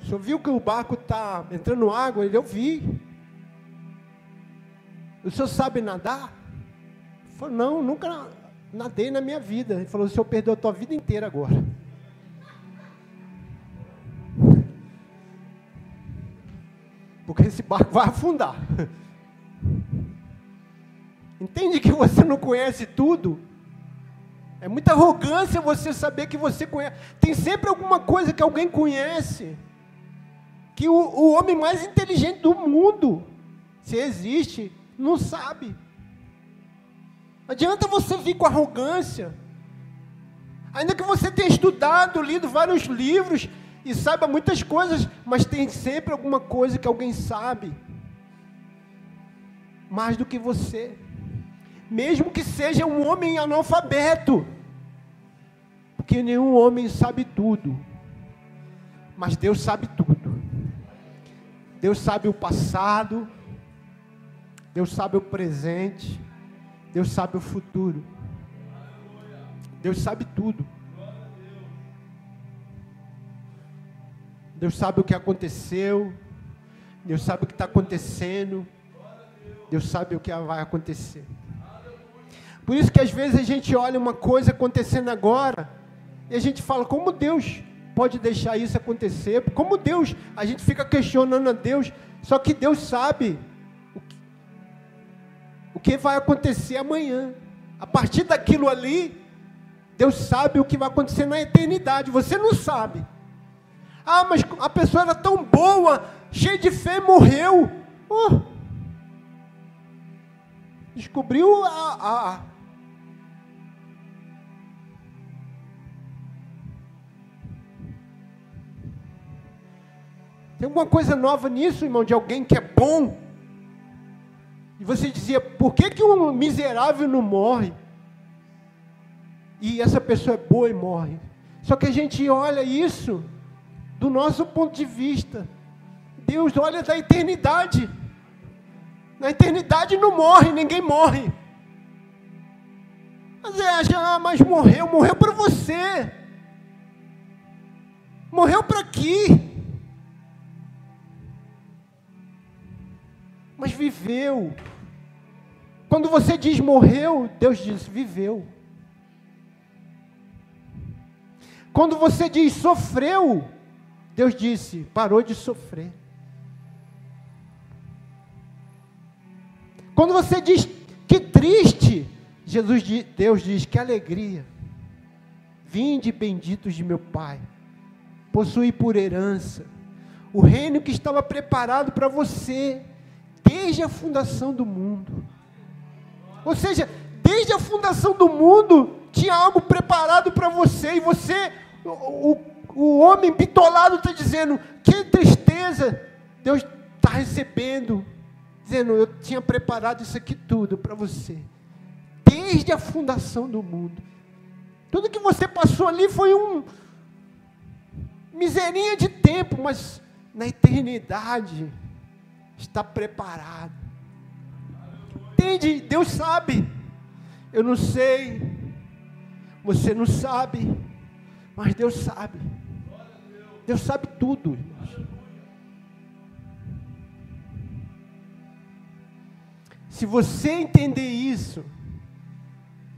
o senhor viu que o barco está entrando água? Ele, eu vi. O senhor sabe nadar? Ele falou, não, nunca nadei na minha vida. Ele falou, o senhor perdeu a tua vida inteira agora. Esse barco vai afundar. [LAUGHS] Entende que você não conhece tudo? É muita arrogância você saber que você conhece. Tem sempre alguma coisa que alguém conhece. Que o, o homem mais inteligente do mundo, se existe, não sabe. Não adianta você vir com arrogância. Ainda que você tenha estudado, lido vários livros e saiba muitas coisas, mas tem sempre alguma coisa que alguém sabe mais do que você mesmo que seja um homem analfabeto, porque nenhum homem sabe tudo, mas Deus sabe tudo. Deus sabe o passado, Deus sabe o presente, Deus sabe o futuro. Deus sabe tudo. Deus sabe o que aconteceu, Deus sabe o que está acontecendo, Deus sabe o que vai acontecer. Por isso que às vezes a gente olha uma coisa acontecendo agora e a gente fala, como Deus pode deixar isso acontecer? Como Deus, a gente fica questionando a Deus, só que Deus sabe o que, o que vai acontecer amanhã. A partir daquilo ali, Deus sabe o que vai acontecer na eternidade. Você não sabe. Ah, mas a pessoa era tão boa, cheia de fé, morreu. Oh. Descobriu a, a, Tem alguma coisa nova nisso, irmão, de alguém que é bom? E você dizia, por que, que um miserável não morre? E essa pessoa é boa e morre. Só que a gente olha isso do nosso ponto de vista. Deus olha da eternidade. Na eternidade não morre, ninguém morre. Mas é, ah, mas morreu, morreu para você. Morreu para aqui. mas viveu. Quando você diz morreu, Deus diz viveu. Quando você diz sofreu, Deus disse parou de sofrer. Quando você diz que triste, Jesus, Deus diz que alegria. Vinde benditos de meu Pai, possui por herança o reino que estava preparado para você desde a fundação do mundo. Ou seja, desde a fundação do mundo, tinha algo preparado para você, e você, o, o, o homem bitolado, está dizendo: que tristeza, Deus está recebendo, dizendo: eu tinha preparado isso aqui tudo para você, desde a fundação do mundo. Tudo que você passou ali foi um miserinha de tempo, mas na eternidade está preparado. Entende? Deus sabe. Eu não sei. Você não sabe. Mas Deus sabe. Deus sabe tudo, irmãos. Se você entender isso,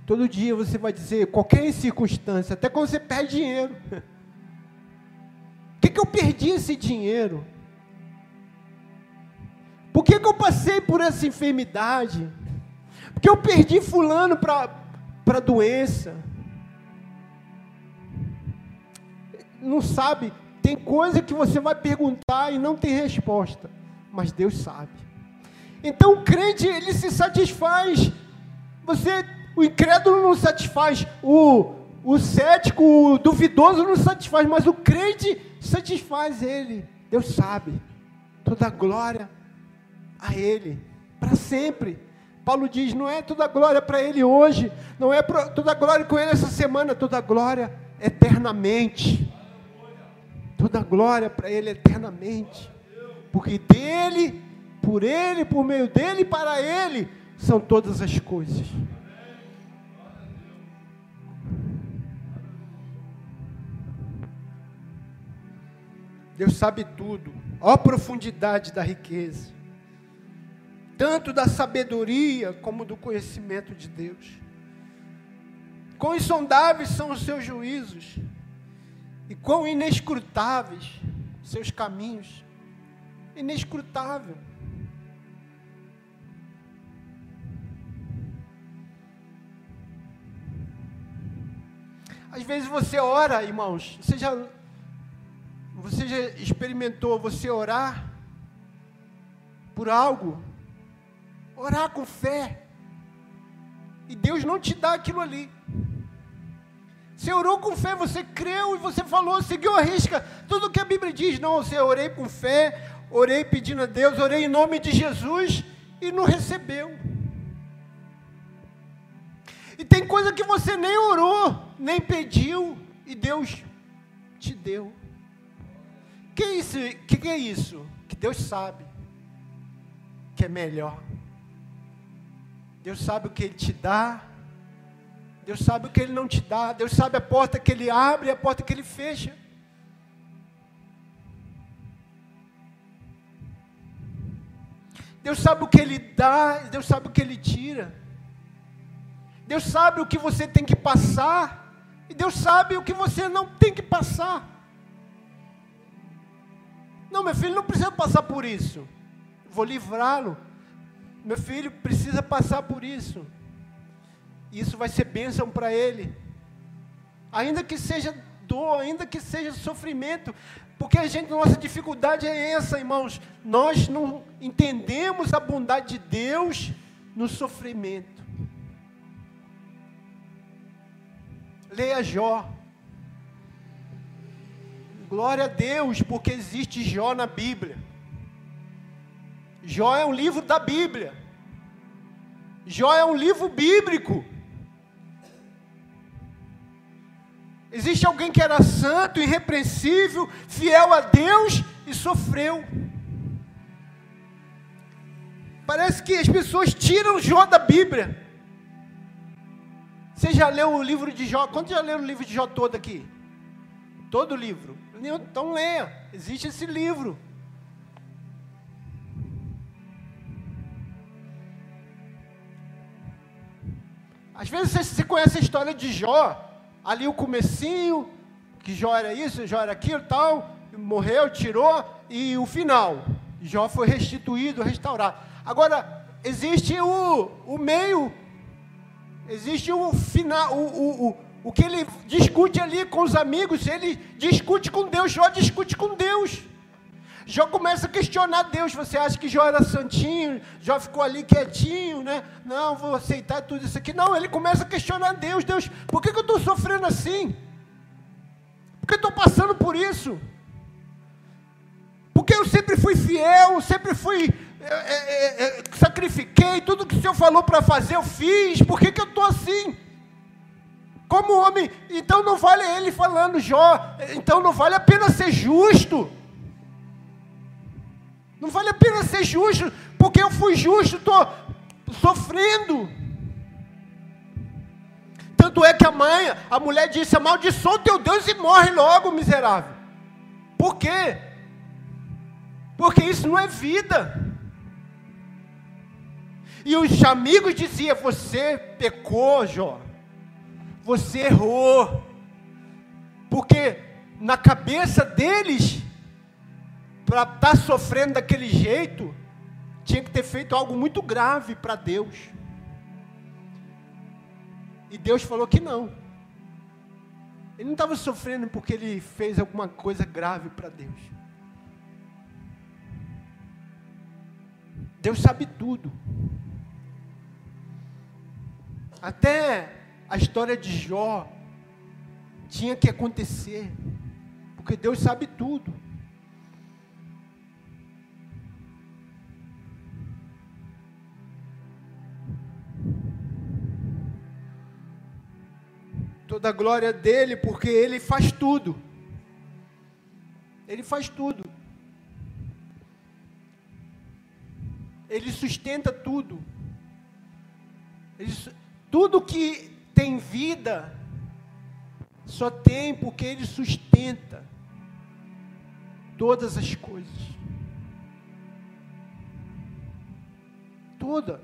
todo dia você vai dizer, qualquer circunstância, até quando você perde dinheiro. O [LAUGHS] que, que eu perdi esse dinheiro? Por que, que eu passei por essa enfermidade? Porque eu perdi fulano para a doença. Não sabe, tem coisa que você vai perguntar e não tem resposta, mas Deus sabe. Então o crente, ele se satisfaz. Você, o incrédulo não satisfaz, o, o cético, o duvidoso não satisfaz, mas o crente satisfaz ele. Deus sabe. Toda glória a Ele, para sempre. Paulo diz: não é toda glória para Ele hoje, não é toda glória com Ele essa semana, toda glória eternamente. Toda glória para Ele eternamente. Porque dele, por Ele, por meio dele e para Ele são todas as coisas. Deus sabe tudo, ó profundidade da riqueza tanto da sabedoria como do conhecimento de Deus. Quão insondáveis são os seus juízos, e quão inescrutáveis seus caminhos. Inescrutável. Às vezes você ora, irmãos, você já, você já experimentou você orar por algo, orar com fé, e Deus não te dá aquilo ali. Você orou com fé, você creu e você falou, seguiu a risca. Tudo que a Bíblia diz, não, você orei com fé, orei pedindo a Deus, orei em nome de Jesus e não recebeu. E tem coisa que você nem orou, nem pediu, e Deus te deu. Que é isso? Que é isso? Que Deus sabe que é melhor. Deus sabe o que Ele te dá. Deus sabe o que Ele não te dá. Deus sabe a porta que Ele abre e a porta que Ele fecha. Deus sabe o que Ele dá, Deus sabe o que Ele tira. Deus sabe o que você tem que passar, e Deus sabe o que você não tem que passar. Não, meu filho não precisa passar por isso. Vou livrá-lo. Meu filho precisa passar por isso. Isso vai ser bênção para ele. Ainda que seja dor, ainda que seja sofrimento, porque a gente, nossa dificuldade é essa, irmãos. Nós não entendemos a bondade de Deus no sofrimento. Leia Jó. Glória a Deus, porque existe Jó na Bíblia. Jó é um livro da Bíblia. Jó é um livro bíblico. Existe alguém que era santo, irrepreensível, fiel a Deus e sofreu. Parece que as pessoas tiram Jó da Bíblia. Você já leu o livro de Jó? Quantos já leram o livro de Jó todo aqui? Todo o livro. Então leia. Existe esse livro. Às vezes você, conhece a história de Jó, ali o comecinho, que Jó era isso, Jó era aquilo, tal, morreu, tirou, e o final, Jó foi restituído, restaurado. Agora, existe o, o meio Existe o final, o, o, o, o que ele discute ali com os amigos, ele discute com Deus, Jó discute com Deus. Jó começa a questionar Deus. Você acha que Jó era santinho? Jó ficou ali quietinho, né? Não, vou aceitar tudo isso aqui. Não, ele começa a questionar Deus. Deus, por que, que eu estou sofrendo assim? Por que eu estou passando por isso? Porque eu sempre fui fiel, sempre fui é, é, é, sacrifiquei, tudo que o Senhor falou para fazer, eu fiz, por que, que eu estou assim? Como homem, então não vale ele falando, Jó, então não vale a pena ser justo. Não vale a pena ser justo, porque eu fui justo, estou sofrendo. Tanto é que a mãe, a mulher disse: amaldiçoa o teu Deus e morre logo, miserável. Por quê? Porque isso não é vida. E os amigos diziam: Você pecou, Jó. Você errou. Porque na cabeça deles, para estar tá sofrendo daquele jeito, tinha que ter feito algo muito grave para Deus. E Deus falou que não. Ele não estava sofrendo porque ele fez alguma coisa grave para Deus. Deus sabe tudo. Até a história de Jó tinha que acontecer, porque Deus sabe tudo. Toda a glória dele, porque ele faz tudo. Ele faz tudo. Ele sustenta tudo. Ele, tudo que tem vida só tem porque Ele sustenta todas as coisas. Toda.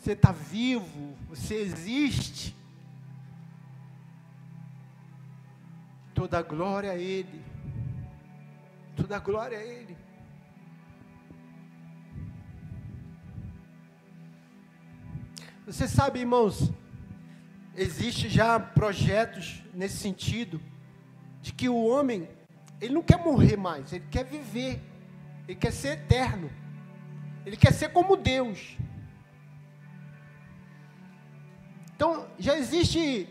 Você está vivo, você existe. Toda glória a Ele. Toda glória a Ele. Você sabe, irmãos, existe já projetos nesse sentido de que o homem ele não quer morrer mais, ele quer viver, ele quer ser eterno, ele quer ser como Deus. Então já existe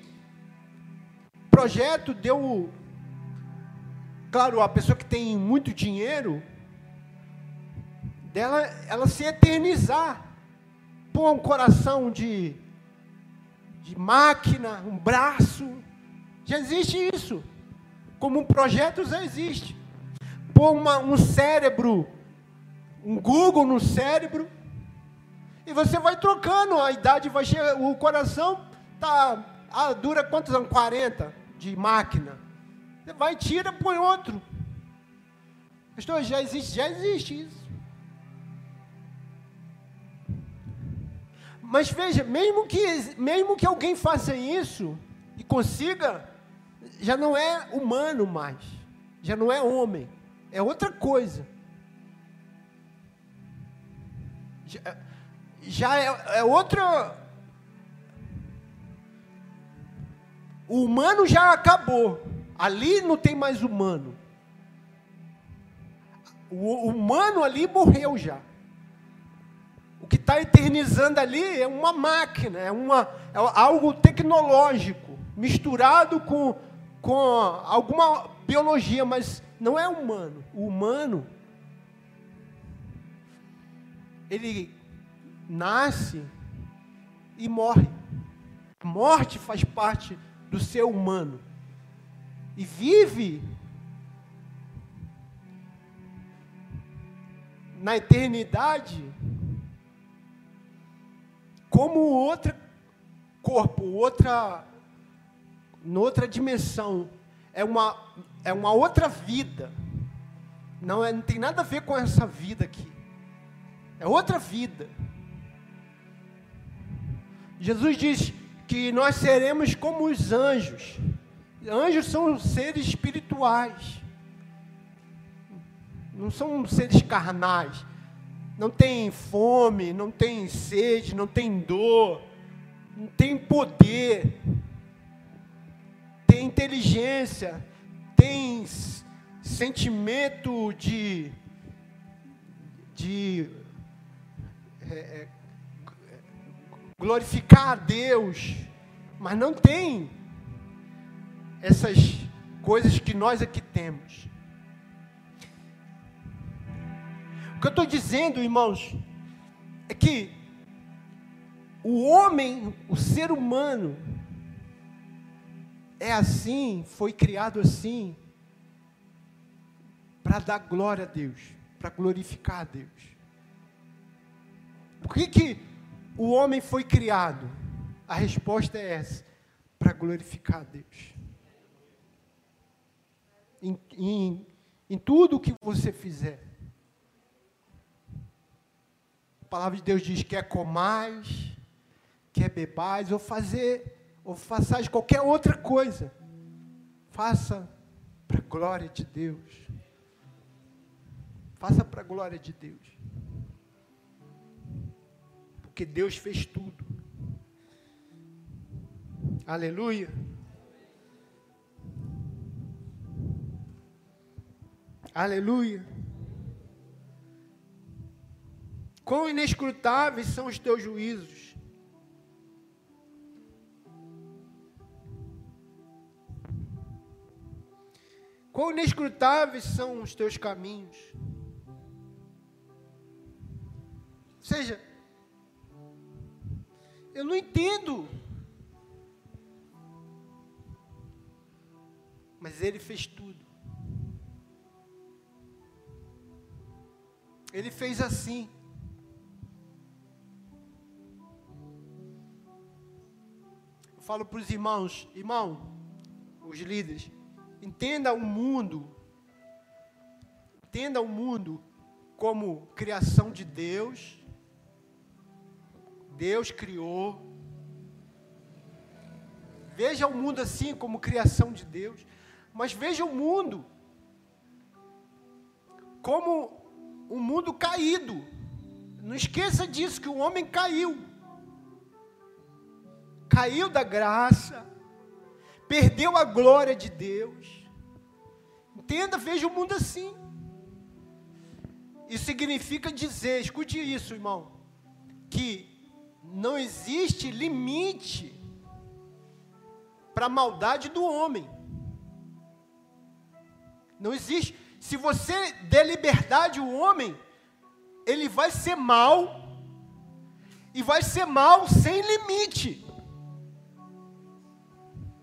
projeto deu claro a pessoa que tem muito dinheiro dela ela se eternizar pôr um coração de de máquina, um braço. Já existe isso. Como um projeto já existe. Pôr uma, um cérebro, um Google no cérebro, e você vai trocando, a idade vai chegar, o coração tá, ah, dura quantos anos? 40 de máquina. Você vai, tira, põe outro. Pastor, já existe, já existe isso. Mas veja, mesmo que, mesmo que alguém faça isso e consiga, já não é humano mais, já não é homem, é outra coisa. Já, já é, é outra. O humano já acabou, ali não tem mais humano. O humano ali morreu já que está eternizando ali é uma máquina, é, uma, é algo tecnológico, misturado com, com alguma biologia, mas não é humano. O humano, ele nasce e morre. A morte faz parte do ser humano. E vive na eternidade como outro corpo, outra, noutra dimensão. É uma, é uma outra vida. Não, é, não tem nada a ver com essa vida aqui. É outra vida. Jesus diz que nós seremos como os anjos. Anjos são seres espirituais. Não são seres carnais não tem fome, não tem sede, não tem dor, não tem poder, tem inteligência, tem sentimento de, de é, é, glorificar a Deus, mas não tem essas coisas que nós aqui temos. O que eu estou dizendo, irmãos, é que o homem, o ser humano, é assim, foi criado assim, para dar glória a Deus, para glorificar a Deus. Por que, que o homem foi criado? A resposta é essa: para glorificar a Deus. Em, em, em tudo que você fizer. A palavra de Deus diz: quer comais, quer bebais, ou fazer, ou façais qualquer outra coisa. Faça para a glória de Deus. Faça para a glória de Deus. Porque Deus fez tudo. Aleluia. Aleluia. Quão inescrutáveis são os teus juízos. Quão inescrutáveis são os teus caminhos. Ou seja, eu não entendo. Mas ele fez tudo. Ele fez assim. falo para os irmãos, irmão, os líderes, entenda o mundo, entenda o mundo como criação de Deus. Deus criou. Veja o mundo assim como criação de Deus, mas veja o mundo como um mundo caído. Não esqueça disso que o homem caiu. caiu da graça, perdeu a glória de Deus. Entenda, veja o mundo assim. Isso significa dizer, escute isso, irmão, que não existe limite para a maldade do homem. Não existe. Se você der liberdade ao homem, ele vai ser mal e vai ser mal sem limite.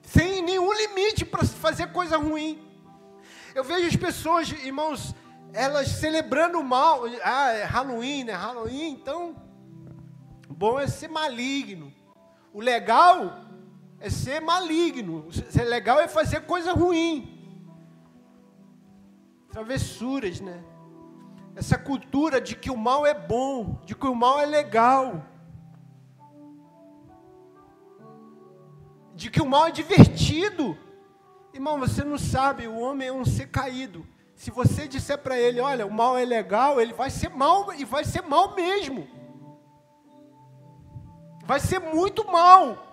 Sem nenhum limite para fazer coisa ruim. Eu vejo as pessoas, irmãos, elas celebrando o mal. Ah, é Halloween, né? Halloween, então. Bom é ser maligno. O legal é ser maligno. Ser legal é fazer coisa ruim. Travessuras, né? Essa cultura de que o mal é bom, de que o mal é legal. De que o mal é divertido. Irmão, você não sabe, o homem é um ser caído. Se você disser para ele, olha, o mal é legal, ele vai ser mal e vai ser mal mesmo. Vai ser muito mal.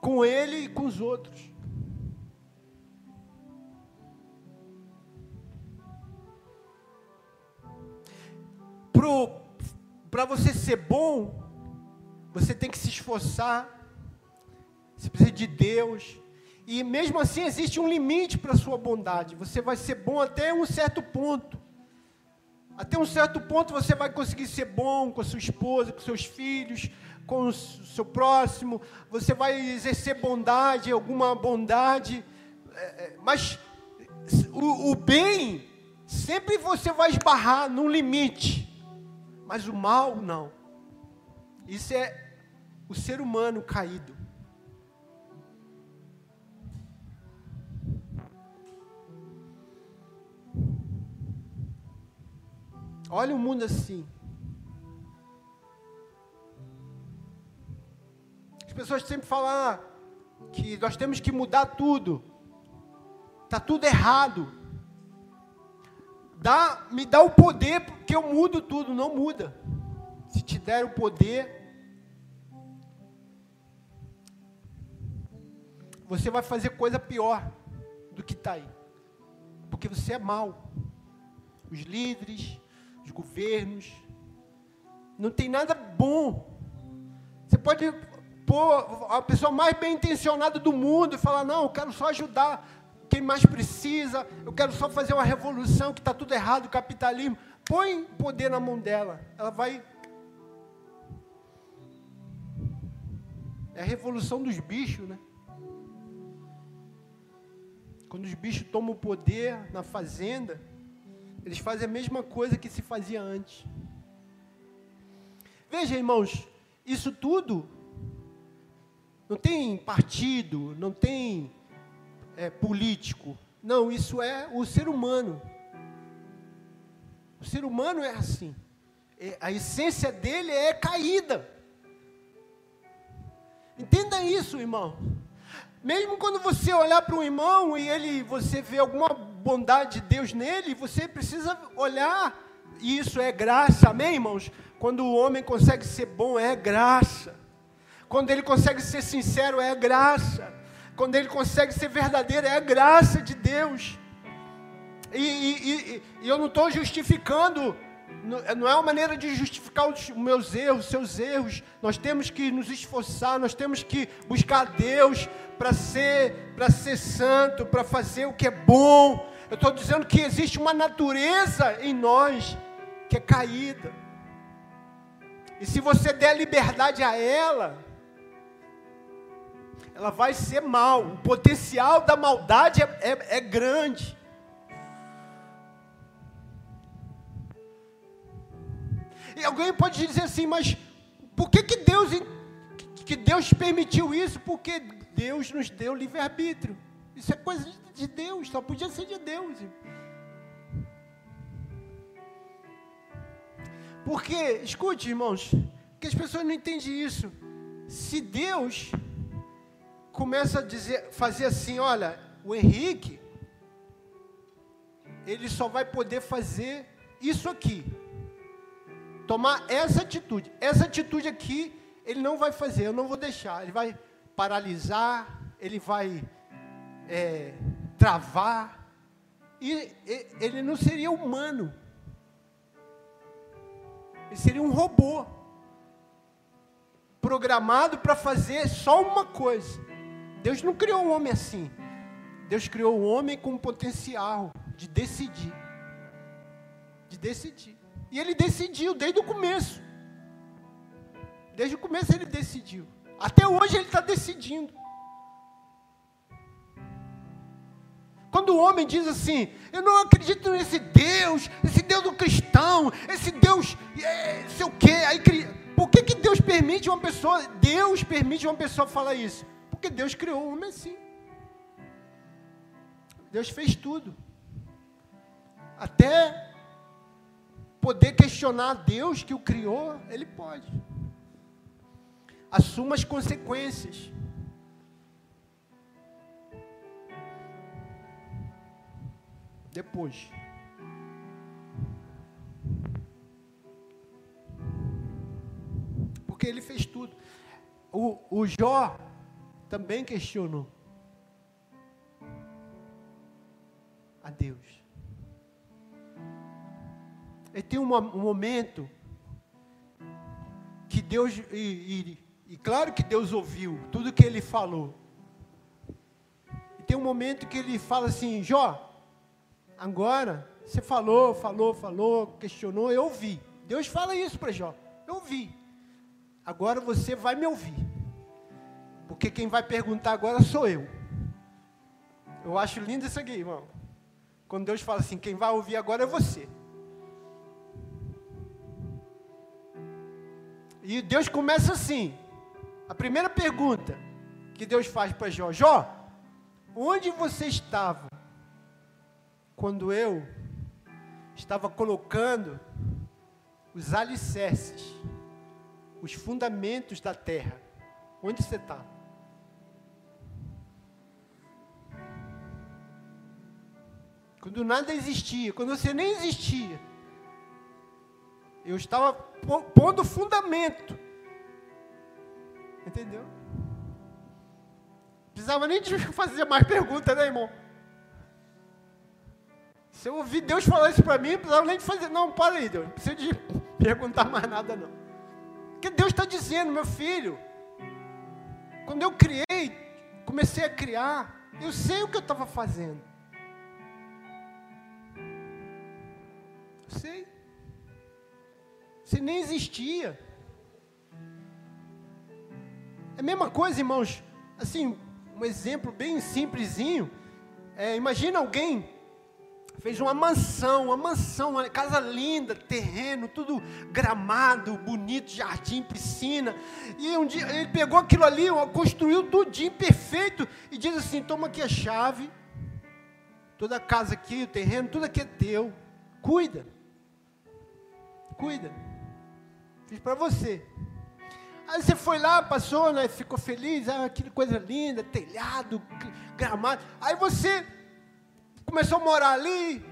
Com ele e com os outros. Para você ser bom, você tem que se esforçar, você precisa de Deus, e mesmo assim existe um limite para a sua bondade. Você vai ser bom até um certo ponto. Até um certo ponto você vai conseguir ser bom com a sua esposa, com seus filhos, com o seu próximo. Você vai exercer bondade, alguma bondade. É, é, mas o, o bem, sempre você vai esbarrar num limite. Mas o mal, não. Isso é o ser humano caído. Olha o mundo assim. As pessoas sempre falam ah, que nós temos que mudar tudo. Está tudo errado dá, me dá o poder, porque eu mudo tudo. Não muda. Se te der o poder, você vai fazer coisa pior do que está aí. Porque você é mau. Os líderes, os governos, não tem nada bom. Você pode pôr a pessoa mais bem intencionada do mundo e falar: Não, eu quero só ajudar quem mais precisa, eu quero só fazer uma revolução que está tudo errado, o capitalismo. Põe poder na mão dela, ela vai. É a revolução dos bichos, né? Quando os bichos tomam poder na fazenda, eles fazem a mesma coisa que se fazia antes. Veja, irmãos, isso tudo não tem partido, não tem é, político. Não, isso é o ser humano. O ser humano é assim. É, a essência dele é caída. Entenda isso, irmão. Mesmo quando você olhar para um irmão e ele, você vê alguma bondade de Deus nele, você precisa olhar. E isso é graça, amém, irmãos? Quando o homem consegue ser bom, é graça. Quando ele consegue ser sincero, é graça quando ele consegue ser verdadeiro, é a graça de Deus. E, e, e eu não estou justificando, não é uma maneira de justificar os meus erros, os seus erros. Nós temos que nos esforçar, nós temos que buscar Deus para ser, para ser santo, para fazer o que é bom. Eu estou dizendo que existe uma natureza em nós que é caída. E se você der liberdade a ela, ela vai ser mal. O potencial da maldade é, é, é grande. E alguém pode dizer assim, mas por que, que Deus que Deus permitiu isso? Porque Deus nos deu livre-arbítrio. Isso é coisa de Deus, só podia ser de Deus. Porque, escute, irmãos, que as pessoas não entendem isso. Se Deus começa a dizer, fazer assim, olha, o Henrique, ele só vai poder fazer isso aqui. Tomar essa atitude. Essa atitude aqui, ele não vai fazer, eu não vou deixar. Ele vai paralisar, ele vai é, travar. E, ele não seria humano. Ele seria um robô programado para fazer só uma coisa. Deus não criou o homem assim. Deus criou o homem com potencial de decidir. De decidir. E ele decidiu desde o começo. Desde o começo ele decidiu. Até hoje ele está decidindo. Quando o homem diz assim, eu não acredito nesse Deus, esse Deus do cristão, esse Deus, é, sei o quê, aí por que, que Deus permite uma pessoa, Deus permite uma pessoa falar isso? Porque Deus criou o homem assim. Deus fez tudo. Até poder questionar Deus que o criou, ele pode. Assuma as consequências. Depois. Porque ele fez tudo. O, o Jó também questionou a Deus. Ele tem um, um momento que Deus, e, e, e claro que Deus ouviu tudo que ele falou. E tem um momento que ele fala assim: Jó, agora você falou, falou, falou, questionou, eu ouvi. Deus fala isso para Jó, eu ouvi. Agora você vai me ouvir. Porque quem vai perguntar agora sou eu. Eu acho lindo isso aqui, irmão. Quando Deus fala assim, quem vai ouvir agora é você. E Deus começa assim. A primeira pergunta que Deus faz para Jó: Jó, onde você estava quando eu estava colocando os alicerces, os fundamentos da terra? Onde você está? Quando nada existia, quando você nem existia. Eu estava pondo fundamento. Entendeu? Precisava nem [LAUGHS] fazer mais perguntas, né, irmão? Se eu ouvir Deus falar isso para mim, não precisava nem fazer. Não, para aí, Deus. Não precisa de [LAUGHS] perguntar mais nada, não. Porque Deus está dizendo, meu filho. Quando eu criei, comecei a criar, eu sei o que eu estava fazendo. Sei. Você nem existia. É a mesma coisa, irmãos. Assim, um exemplo bem simplesinho. É, imagina alguém fez uma mansão, uma mansão, uma casa linda, terreno, tudo gramado, bonito, jardim, piscina. E um dia ele pegou aquilo ali, construiu tudinho perfeito e diz assim: toma aqui a chave, toda a casa aqui, o terreno, tudo aqui é teu, cuida cuida. Fiz para você. Aí você foi lá, passou, né, ficou feliz, ah, que coisa linda, telhado, gramado. Aí você começou a morar ali.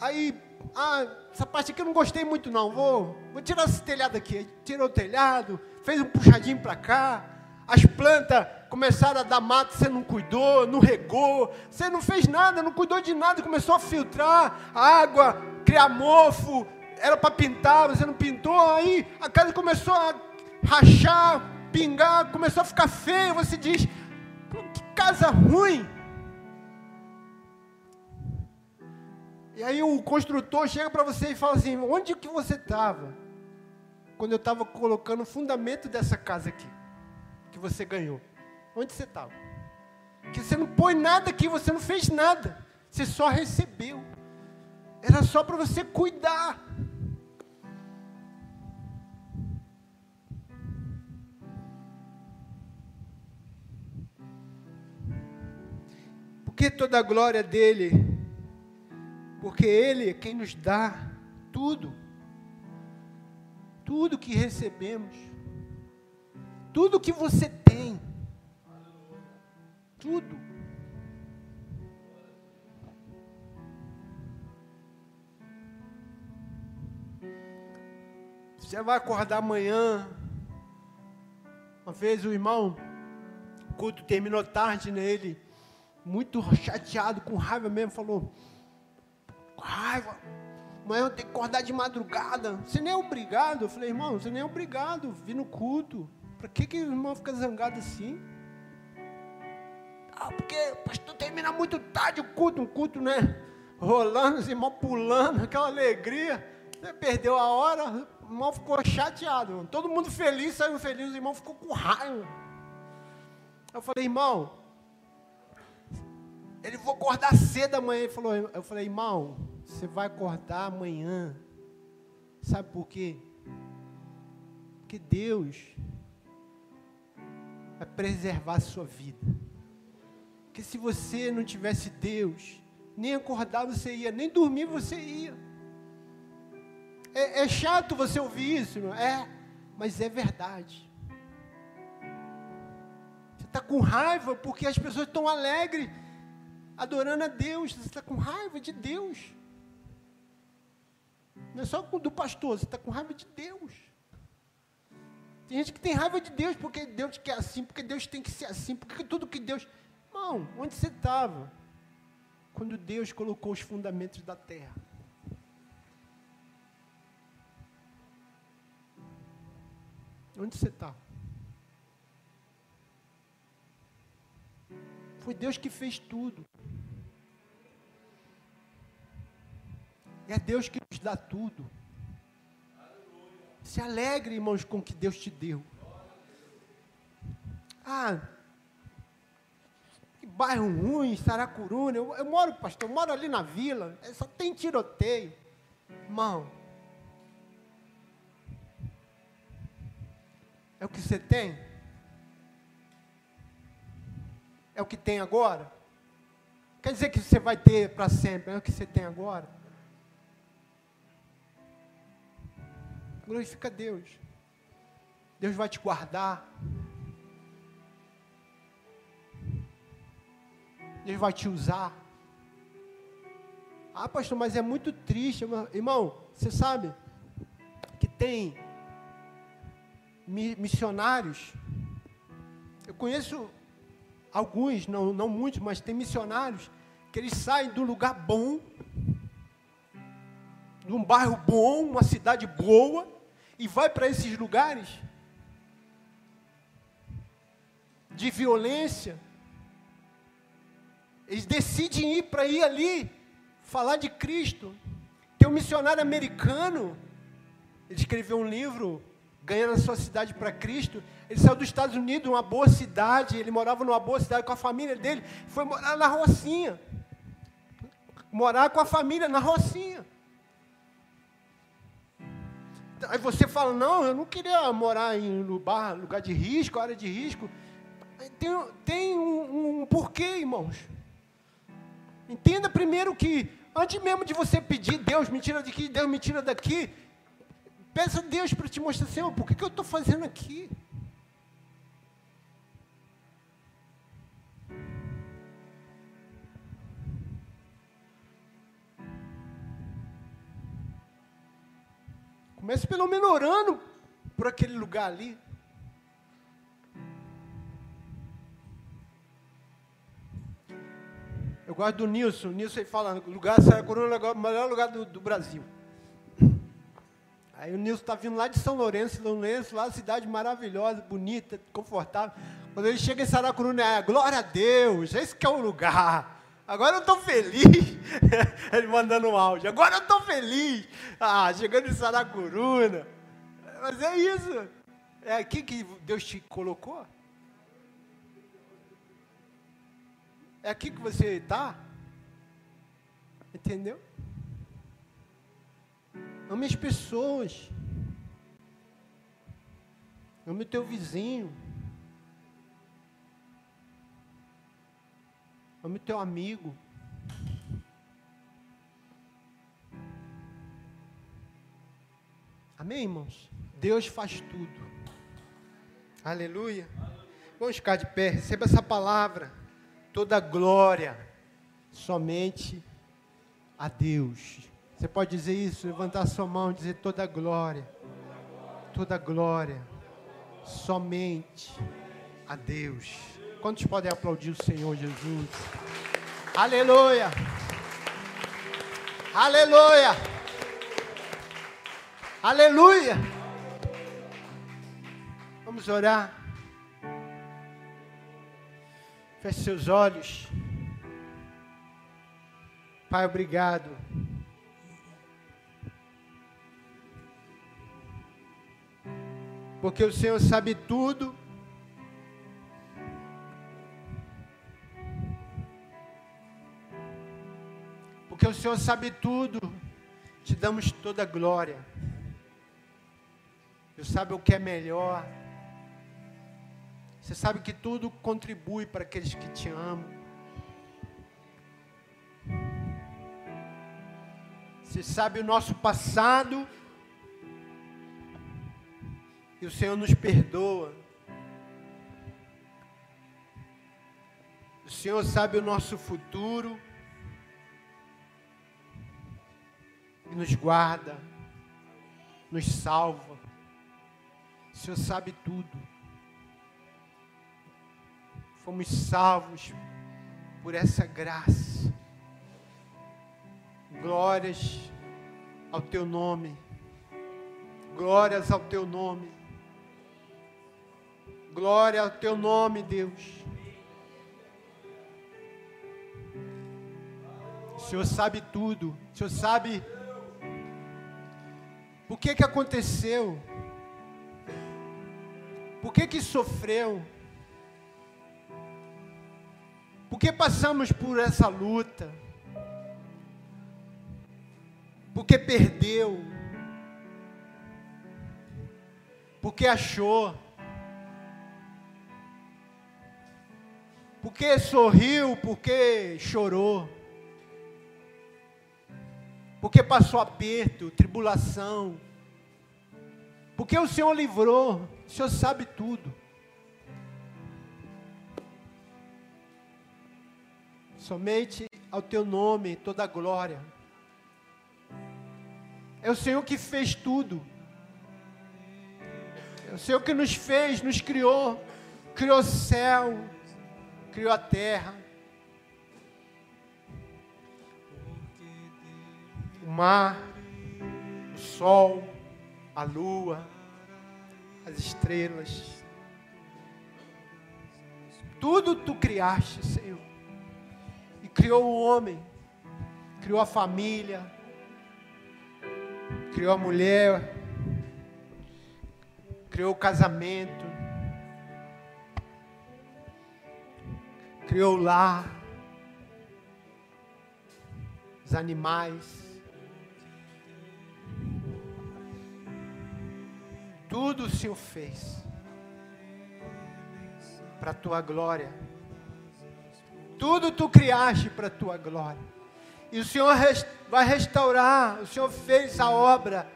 Aí, ah, essa parte aqui eu não gostei muito não, vou, vou tirar esse telhado aqui. Tirou o telhado, fez um puxadinho para cá. As plantas começaram a dar mato, você não cuidou, não regou, você não fez nada, não cuidou de nada, começou a filtrar água, criar mofo, era para pintar, você não pintou, aí a casa começou a rachar, pingar, começou a ficar feia, você diz, que casa ruim. E aí o construtor chega para você e fala assim, onde que você estava? Quando eu estava colocando o fundamento dessa casa aqui, que você ganhou. Onde você estava? Que você não põe nada aqui, você não fez nada. Você só recebeu. Era só para você cuidar. que toda a glória dele? porque Ele é quem nos dá tudo, tudo que recebemos, tudo que você tem, tudo. Você vai acordar amanhã. Uma vez o irmão, o culto terminou tarde nele, muito chateado, com raiva mesmo, falou: raiva, amanhã eu tenho que acordar de madrugada. Você nem é obrigado. Eu falei, irmão, você nem é obrigado, vir no culto. Para que, que o irmão fica zangado assim? Ah, porque o pastor termina muito tarde o culto, um culto, né? Rolando, os irmãos pulando, [LAUGHS] aquela alegria. Você perdeu a hora, o irmão ficou chateado. Todo mundo feliz, saiu feliz, o irmão ficou com raiva. Eu falei, irmão, ele vou acordar cedo amanhã. Ele falou, eu falei, irmão, você vai acordar amanhã. Sabe por quê? Porque Deus vai preservar a sua vida. Porque se você não tivesse Deus, nem acordar você ia, nem dormir você ia. É, é chato você ouvir isso, não é? Mas é verdade. Você está com raiva porque as pessoas estão alegres, adorando a Deus. Você está com raiva de Deus. Não é só do pastor, você está com raiva de Deus. Tem gente que tem raiva de Deus porque Deus quer assim, porque Deus tem que ser assim, porque tudo que Deus. Irmão, onde você estava? Quando Deus colocou os fundamentos da terra. Onde você está? Foi Deus que fez tudo. É Deus que nos dá tudo. Se alegre, irmãos, com o que Deus te deu. Ah, que bairro ruim, Saracuruna. Eu, eu moro, pastor, eu moro ali na vila. É, só tem tiroteio. Irmão, é o que você tem? É o que tem agora? Quer dizer que você vai ter para sempre, é o que você tem agora? Glorifica Deus. Deus vai te guardar. Deus vai te usar. Ah, pastor, mas é muito triste. Irmão, você sabe que tem missionários. Eu conheço alguns, não, não muitos, mas tem missionários que eles saem de um lugar bom, de um bairro bom, uma cidade boa, e vai para esses lugares de violência, eles decidem ir para ir ali falar de Cristo. Tem um missionário americano, ele escreveu um livro, ganhando a sua cidade para Cristo. Ele saiu dos Estados Unidos, uma boa cidade, ele morava numa boa cidade com a família dele, foi morar na Rocinha. Morar com a família na Rocinha. Aí você fala, não, eu não queria morar em lugar, lugar de risco, área de risco. Tem, tem um, um porquê, irmãos. Entenda primeiro que, antes mesmo de você pedir, Deus me tira daqui, Deus me tira daqui, peça a Deus para te mostrar, Senhor, por que, que eu estou fazendo aqui? Comece pelo menos orando por aquele lugar ali. Eu gosto do Nilson. O Nilson fala, lugar Saracuruna é o melhor lugar do, do Brasil. Aí o Nilson está vindo lá de São Lourenço, São Lourenço, lá cidade maravilhosa, bonita, confortável. Quando ele chega em Saracuruna, é glória a Deus, esse que é o lugar. Agora eu estou feliz. [LAUGHS] Ele mandando um áudio. Agora eu estou feliz. Ah, chegando em Saracuruna. Mas é isso. É aqui que Deus te colocou. É aqui que você está. Entendeu? Ame as pessoas. Ame o teu vizinho. Ame o teu amigo. Amém, irmãos? Deus faz tudo. Aleluia. Vamos ficar de pé. Receba essa palavra. Toda glória somente a Deus. Você pode dizer isso, levantar sua mão e dizer toda glória toda glória somente a Deus. Quantos podem aplaudir o Senhor Jesus? Aleluia! Aleluia! Aleluia! Vamos orar. Feche seus olhos. Pai, obrigado. Porque o Senhor sabe tudo. Porque o Senhor sabe tudo. Te damos toda a glória. Você sabe o que é melhor. Você sabe que tudo contribui para aqueles que te amam. Você sabe o nosso passado e o Senhor nos perdoa. O Senhor sabe o nosso futuro nos guarda, nos salva. O Senhor sabe tudo. Fomos salvos por essa graça. Glórias ao teu nome. Glórias ao teu nome. Glória ao teu nome, Deus. O Senhor sabe tudo. O Senhor sabe o que que aconteceu. Por que que sofreu? Por que passamos por essa luta? Porque perdeu. Porque achou. Porque sorriu, porque chorou. Porque passou aperto, tribulação. Porque o Senhor livrou. O Senhor sabe tudo. Somente ao teu nome toda a glória. É o Senhor que fez tudo. É o Senhor que nos fez, nos criou. Criou o céu, criou a terra, o mar, o sol, a lua, as estrelas. Tudo tu criaste, Senhor. E criou o homem, criou a família, criou a mulher, criou o casamento, criou o lar, os animais. Tudo o Senhor fez para a tua glória. Tudo tu criaste para a tua glória. E o Senhor vai restaurar. O Senhor fez a obra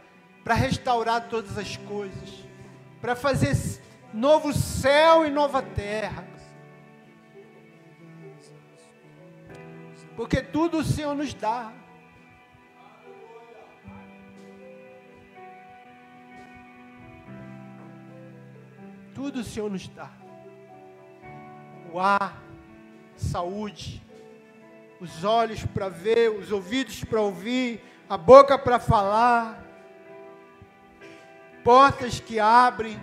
para restaurar todas as coisas, para fazer novo céu e nova terra. Porque tudo o Senhor nos dá. Tudo o Senhor nos dá. O ar, saúde, os olhos para ver, os ouvidos para ouvir, a boca para falar, portas que abrem,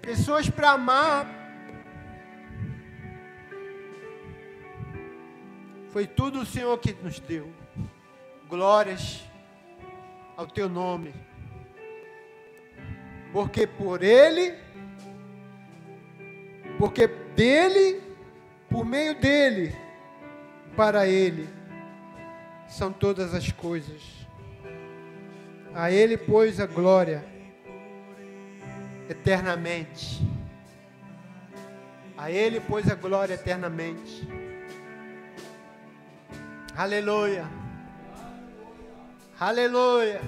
pessoas para amar. Foi tudo o Senhor que nos deu. Glórias ao teu nome porque por Ele, porque dele, por meio dele, para Ele, são todas as coisas. A Ele, pois, a glória eternamente. A Ele, pois, a glória eternamente. Aleluia. Aleluia.